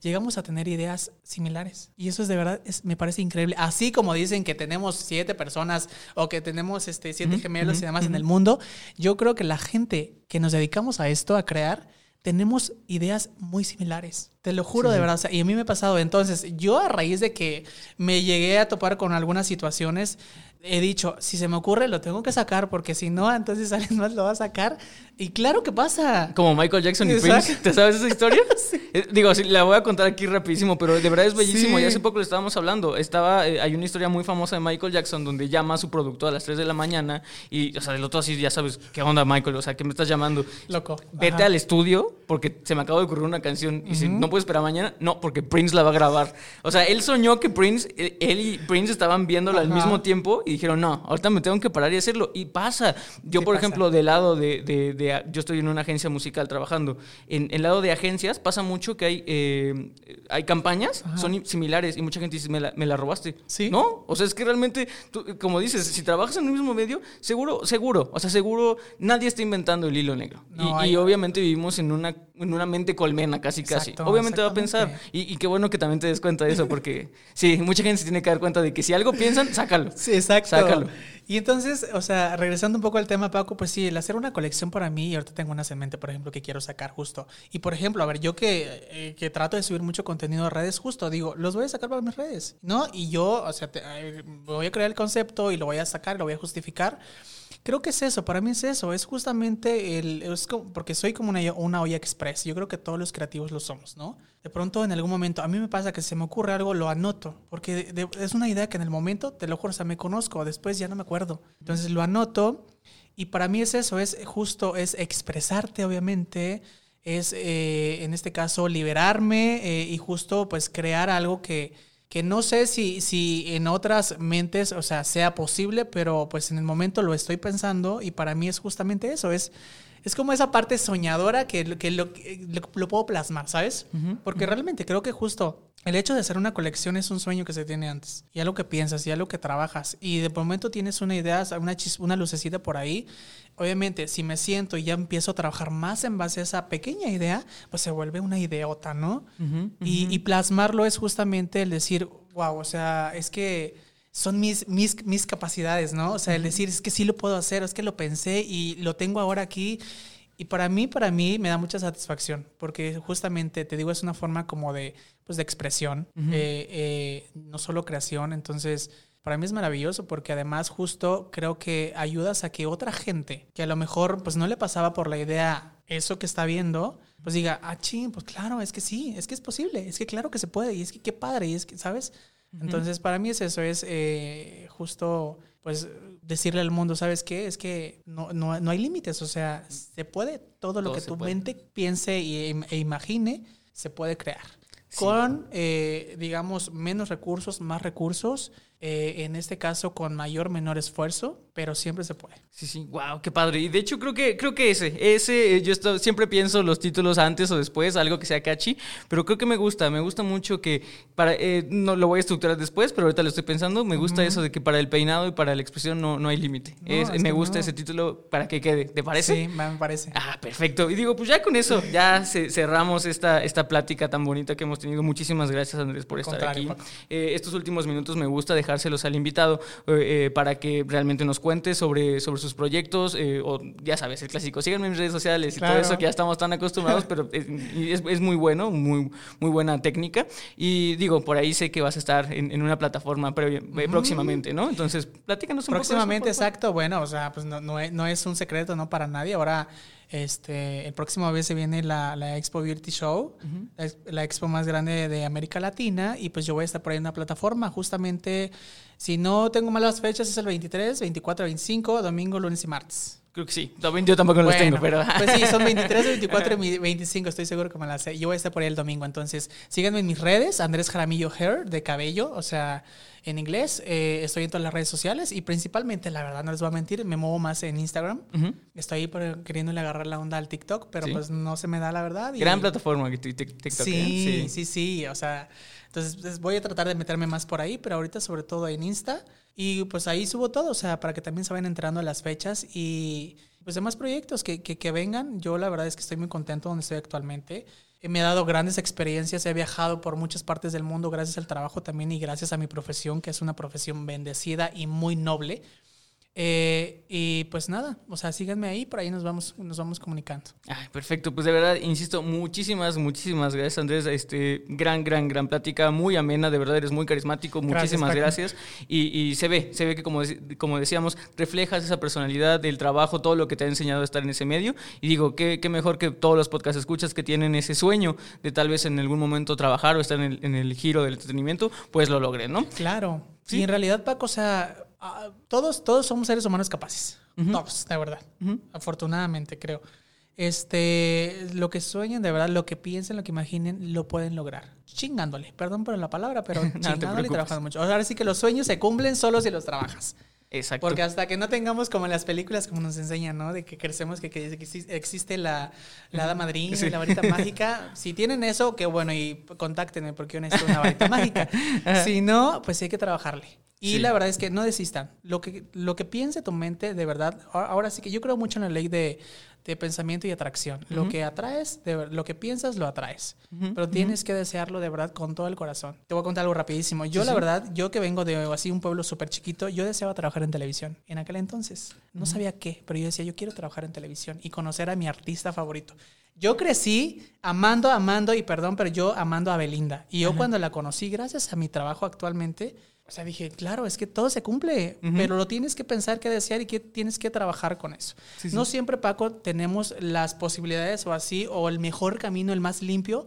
llegamos a tener ideas similares. Y eso es de verdad, es, me parece increíble. Así como dicen que tenemos siete personas o que tenemos este, siete gemelos y demás en el mundo, yo creo que la gente que nos dedicamos a esto, a crear, tenemos ideas muy similares. Te lo juro de verdad. o sea, y a mí me ha pasado. Entonces, yo a raíz de que me llegué a topar con algunas situaciones, he dicho, si se me ocurre, lo tengo que sacar, porque si no, entonces alguien más lo va a sacar. Y claro que pasa. Como Michael Jackson y Exacto. Prince. ¿Te sabes esa historia? Eh, digo, sí, la voy a contar aquí rapidísimo, pero de verdad es bellísimo. Sí. Y hace poco lo estábamos hablando. Estaba, eh, hay una historia muy famosa de Michael Jackson donde llama a su productor a las 3 de la mañana y, o sea, del otro así, ya sabes, ¿qué onda, Michael? O sea, ¿qué me estás llamando? Loco. Vete Ajá. al estudio porque se me acaba de ocurrir una canción y dice, no, ¿no puedes esperar mañana? No, porque Prince la va a grabar. O sea, él soñó que Prince, eh, él y Prince estaban viéndola al mismo tiempo y dijeron, no, ahorita me tengo que parar y hacerlo. Y pasa. Yo, Sí por pasa. ejemplo, del lado de, de- de- yo estoy en una agencia musical trabajando. En el lado de agencias pasa mucho que hay, eh, hay campañas, son similares y mucha gente dice, me la, me la robaste. Sí. ¿No? O sea, es que realmente, tú, como dices, si trabajas en el mismo medio, seguro, seguro, o sea, seguro nadie está inventando el hilo negro. No, y, hay- y obviamente vivimos en una, en una mente colmena, casi, casi. Obviamente va a pensar. Y, y qué bueno que también te des cuenta de eso, porque sí, mucha gente se tiene que dar cuenta de que si algo piensan, sácalo. Sí, exacto. Sácalo. Y entonces, o sea, regresando un poco al tema, Paco, pues sí, el hacer una colección para mí, y ahorita tengo unas en mente, por ejemplo, que quiero sacar justo. Y por ejemplo, a ver, yo que, eh, que trato de subir mucho contenido a redes, justo digo, los voy a sacar para mis redes, ¿no? Y yo, o sea, te- eh, voy a crear el concepto y lo voy a sacar, lo voy a justificar. Creo que es eso, para mí es eso, es justamente el, es porque soy como una, una olla express, yo creo que todos los creativos lo somos, ¿no? De pronto en algún momento, a mí me pasa que se me ocurre algo, lo anoto, porque es una idea que en el momento, te lo juro, o sea, me conozco, después ya no me acuerdo. Entonces lo anoto y para mí es eso, es justo, es expresarte, obviamente, es eh, en este caso liberarme eh, y justo pues crear algo que, que no sé si, si en otras mentes, o sea, sea posible, pero pues en el momento lo estoy pensando y para mí es justamente eso, es, es como esa parte soñadora que, que lo, que lo- lo puedo plasmar, ¿sabes? Porque realmente creo que justo el hecho de hacer una colección es un sueño que se tiene antes y algo que piensas y algo que trabajas y de momento tienes una idea, una, una lucecita por ahí. Obviamente, si me siento y ya empiezo a trabajar más en base a esa pequeña idea, pues se vuelve una ideota, ¿no? y, y plasmarlo es justamente el decir, wow, o sea, es que son mis, mis, mis capacidades, ¿no? O sea, el decir, es que sí lo puedo hacer, es que lo pensé y lo tengo ahora aquí. Y para mí, para mí, me da mucha satisfacción, porque justamente, te digo, es una forma como de, pues, de expresión, eh, eh, no solo creación. Entonces, para mí es maravilloso, porque además justo creo que ayudas a que otra gente, que a lo mejor, pues, no le pasaba por la idea eso que está viendo, pues diga, ah, ching, pues claro, es que sí, es que es posible, es que claro que se puede, y es que qué padre, y es que, ¿sabes? Entonces, para mí es eso, es eh, justo, pues, decirle al mundo, ¿sabes qué? Es que no, no, no hay límites, o sea, se puede, todo lo Todo que tu puede. mente piense y- e, imagine, se puede crear. Sí. Con, eh, digamos, menos recursos, más recursos, eh, en este caso con mayor, menor esfuerzo, pero siempre se puede. Sí, sí, wow, qué padre. Y de hecho creo que creo que ese, ese eh, yo esto- siempre pienso los títulos antes o después, algo que sea catchy, pero creo que me gusta, me gusta mucho que para eh, no lo voy a estructurar después, pero ahorita lo estoy pensando, me gusta eso de que para el peinado y para la expresión no, no hay límite. No, Es- es me gusta no. ese título para que quede, ¿te parece? Sí, me parece. Ah, perfecto. Y digo, pues ya con eso, ya ce- cerramos esta, esta plática tan bonita que hemos tenido. Muchísimas gracias, Andrés, por estar aquí. Eh, estos últimos minutos me gusta dejárselos al invitado eh, eh, para que realmente nos cuente sobre, sobre sus proyectos. eh, o ya sabes, el clásico. Síganme en mis redes sociales y todo Claro. eso que ya estamos tan acostumbrados, pero es, y es, es muy bueno, muy, muy buena técnica. Y digo, por ahí sé que vas a estar en, en una plataforma previa- eh, próximamente, ¿no? Entonces, platícanos un Próximamente, poco. favor. exacto. Bueno, o sea, pues no, no es un secreto, ¿no? Para nadie. Ahora, este, el próximo vez se viene la, la Expo Beauty Show, la, ex- la expo más grande de América Latina, y pues yo voy a estar por ahí en una plataforma. Justamente, si no tengo malas fechas, es el 23, 24, 25, domingo, lunes y martes. Creo que sí. También yo tampoco los tengo, pero. Pues sí, son 23, 24 y 25, estoy seguro que me las sé. Yo voy a estar por ahí el domingo, entonces síganme en mis redes, Andrés Jaramillo Hair, de cabello, o sea, en inglés. eh, estoy en todas las redes sociales y principalmente, la verdad, no les voy a mentir, me muevo más en Instagram. Estoy ahí por- queriéndole agarrar la onda al TikTok, pero Sí. pues no se me da la verdad. y- Gran plataforma que TikTok. ¿eh? Sí, sí, sí, o sea, entonces pues, voy a tratar de meterme más por ahí, pero ahorita sobre todo en Insta y pues ahí subo todo, o sea, para que también se vayan enterando las fechas y pues demás proyectos que, que, que vengan. Yo la verdad es que estoy muy contento donde estoy actualmente. Me ha dado grandes experiencias, he viajado por muchas partes del mundo gracias al trabajo también y gracias a mi profesión, que es una profesión bendecida y muy noble. Eh, y pues nada, o sea, síganme ahí, por ahí nos vamos, nos vamos comunicando. Ay, perfecto, pues de verdad, insisto, muchísimas, muchísimas gracias Andrés, este, gran, gran, gran plática, muy amena, de verdad eres muy carismático, muchísimas gracias, y, y se ve, se ve que como, como decíamos, reflejas esa personalidad del trabajo, todo lo que te ha enseñado a estar en ese medio, y digo, qué, qué mejor que todos los podcast escuchas que tienen ese sueño de tal vez en algún momento trabajar o estar en el, en el giro del entretenimiento, pues lo logren, ¿no? Claro. Sí. Sí, en realidad, Paco, o sea, ah, todos, todos somos seres humanos capaces. Todos, de verdad. Ujú. Afortunadamente, creo. este, lo que sueñen, de verdad, lo que piensen, lo que imaginen, lo pueden lograr. Chingándole, perdón por la palabra, pero No chingándole y trabajando mucho. Ahora sí que los sueños se cumplen solo si los trabajas. Exacto. Porque hasta que no tengamos como en las películas como nos enseñan, ¿no? De que crecemos, que, que exi- existe la, la hada madrina Sí. y la varita mágica. Si tienen eso, qué bueno, y contáctenme porque yo necesito una varita mágica. Si no, pues hay que trabajarle. Y Sí. la verdad es que no desistan. Lo que, lo que piense tu mente, de verdad, ahora sí que yo creo mucho en la ley de, de pensamiento y atracción. Lo que atraes, de lo que piensas, lo atraes. Pero tienes que desearlo de verdad con todo el corazón. Te voy a contar algo rapidísimo. Yo, Sí, la sí. verdad, yo que vengo de así un pueblo súper chiquito, yo deseaba trabajar en televisión. En aquel entonces. No sabía qué, pero yo decía, yo quiero trabajar en televisión y conocer a mi artista favorito. Yo crecí amando, amando, y perdón, pero yo amando a Belinda. Y yo cuando la conocí, gracias a mi trabajo actualmente, o sea, dije, claro, es que todo se cumple, pero lo tienes que pensar, que desear y que tienes que trabajar con eso. Sí, sí. No siempre, Paco, tenemos las posibilidades o así, o el mejor camino, el más limpio,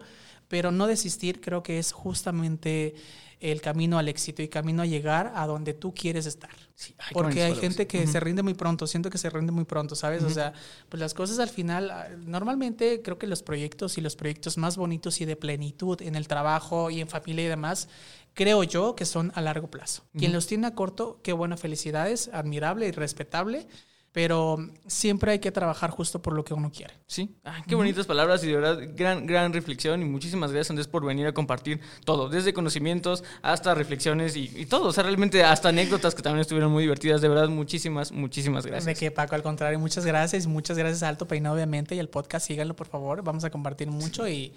pero no desistir creo que es justamente el camino al éxito y camino a llegar a donde tú quieres estar. Sí, ay, qué Porque hay gente que se rinde muy pronto, siento que se rinde muy pronto, ¿sabes? O sea, pues las cosas al final, ah, normalmente creo que los proyectos y los proyectos más bonitos y de plenitud en el trabajo y en familia y demás, creo yo que son a largo plazo. Quien los tiene a corto, qué buena felicidades, admirable y respetable, pero siempre hay que trabajar justo por lo que uno quiere. Sí, Ay, qué bonitas palabras y de verdad gran, gran reflexión y muchísimas gracias Andrés por venir a compartir todo, desde conocimientos hasta reflexiones y, y todo, o sea, realmente hasta anécdotas que también estuvieron muy divertidas, de verdad muchísimas, muchísimas De gracias. que Paco, al contrario, muchas gracias. Muchas gracias a Alto Peinado, obviamente, y el podcast, síganlo, por favor. Vamos a compartir mucho y,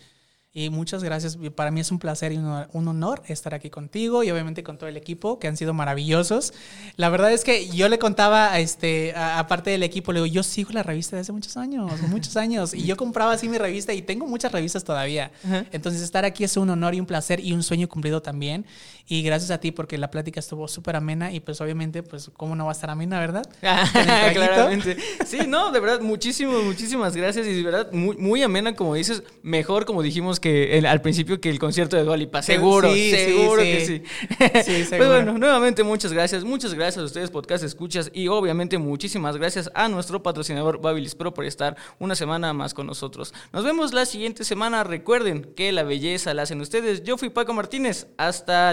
y muchas gracias. Para mí es un placer y un honor, estar aquí contigo y obviamente con todo el equipo, que han sido maravillosos. La verdad es que yo le contaba, a este, a- aparte del equipo, le digo, yo sigo la revista desde hace muchos años, muchos años, y yo compraba así mi revista y tengo muchas revistas todavía. Entonces, estar aquí es un honor y un placer y un sueño cumplido también. Y gracias a ti porque la plática estuvo súper amena y pues obviamente, pues, ¿cómo no va a estar amena, verdad? Traguito. Claramente. Sí, no, de verdad, muchísimas, muchísimas gracias. Y de verdad, muy, muy amena, como dices, mejor, como dijimos que el- al principio, que el concierto de Dualipa. Seguro, Sí, sí, seguro sí. que sí. Sí, Pues seguro. bueno, nuevamente muchas gracias. Muchas gracias a ustedes, podcast escuchas. Y obviamente muchísimas gracias a nuestro patrocinador Babilis Pro por estar una semana más con nosotros. Nos vemos la siguiente semana. Recuerden que la belleza la hacen ustedes. Yo fui Paco Martínez. Hasta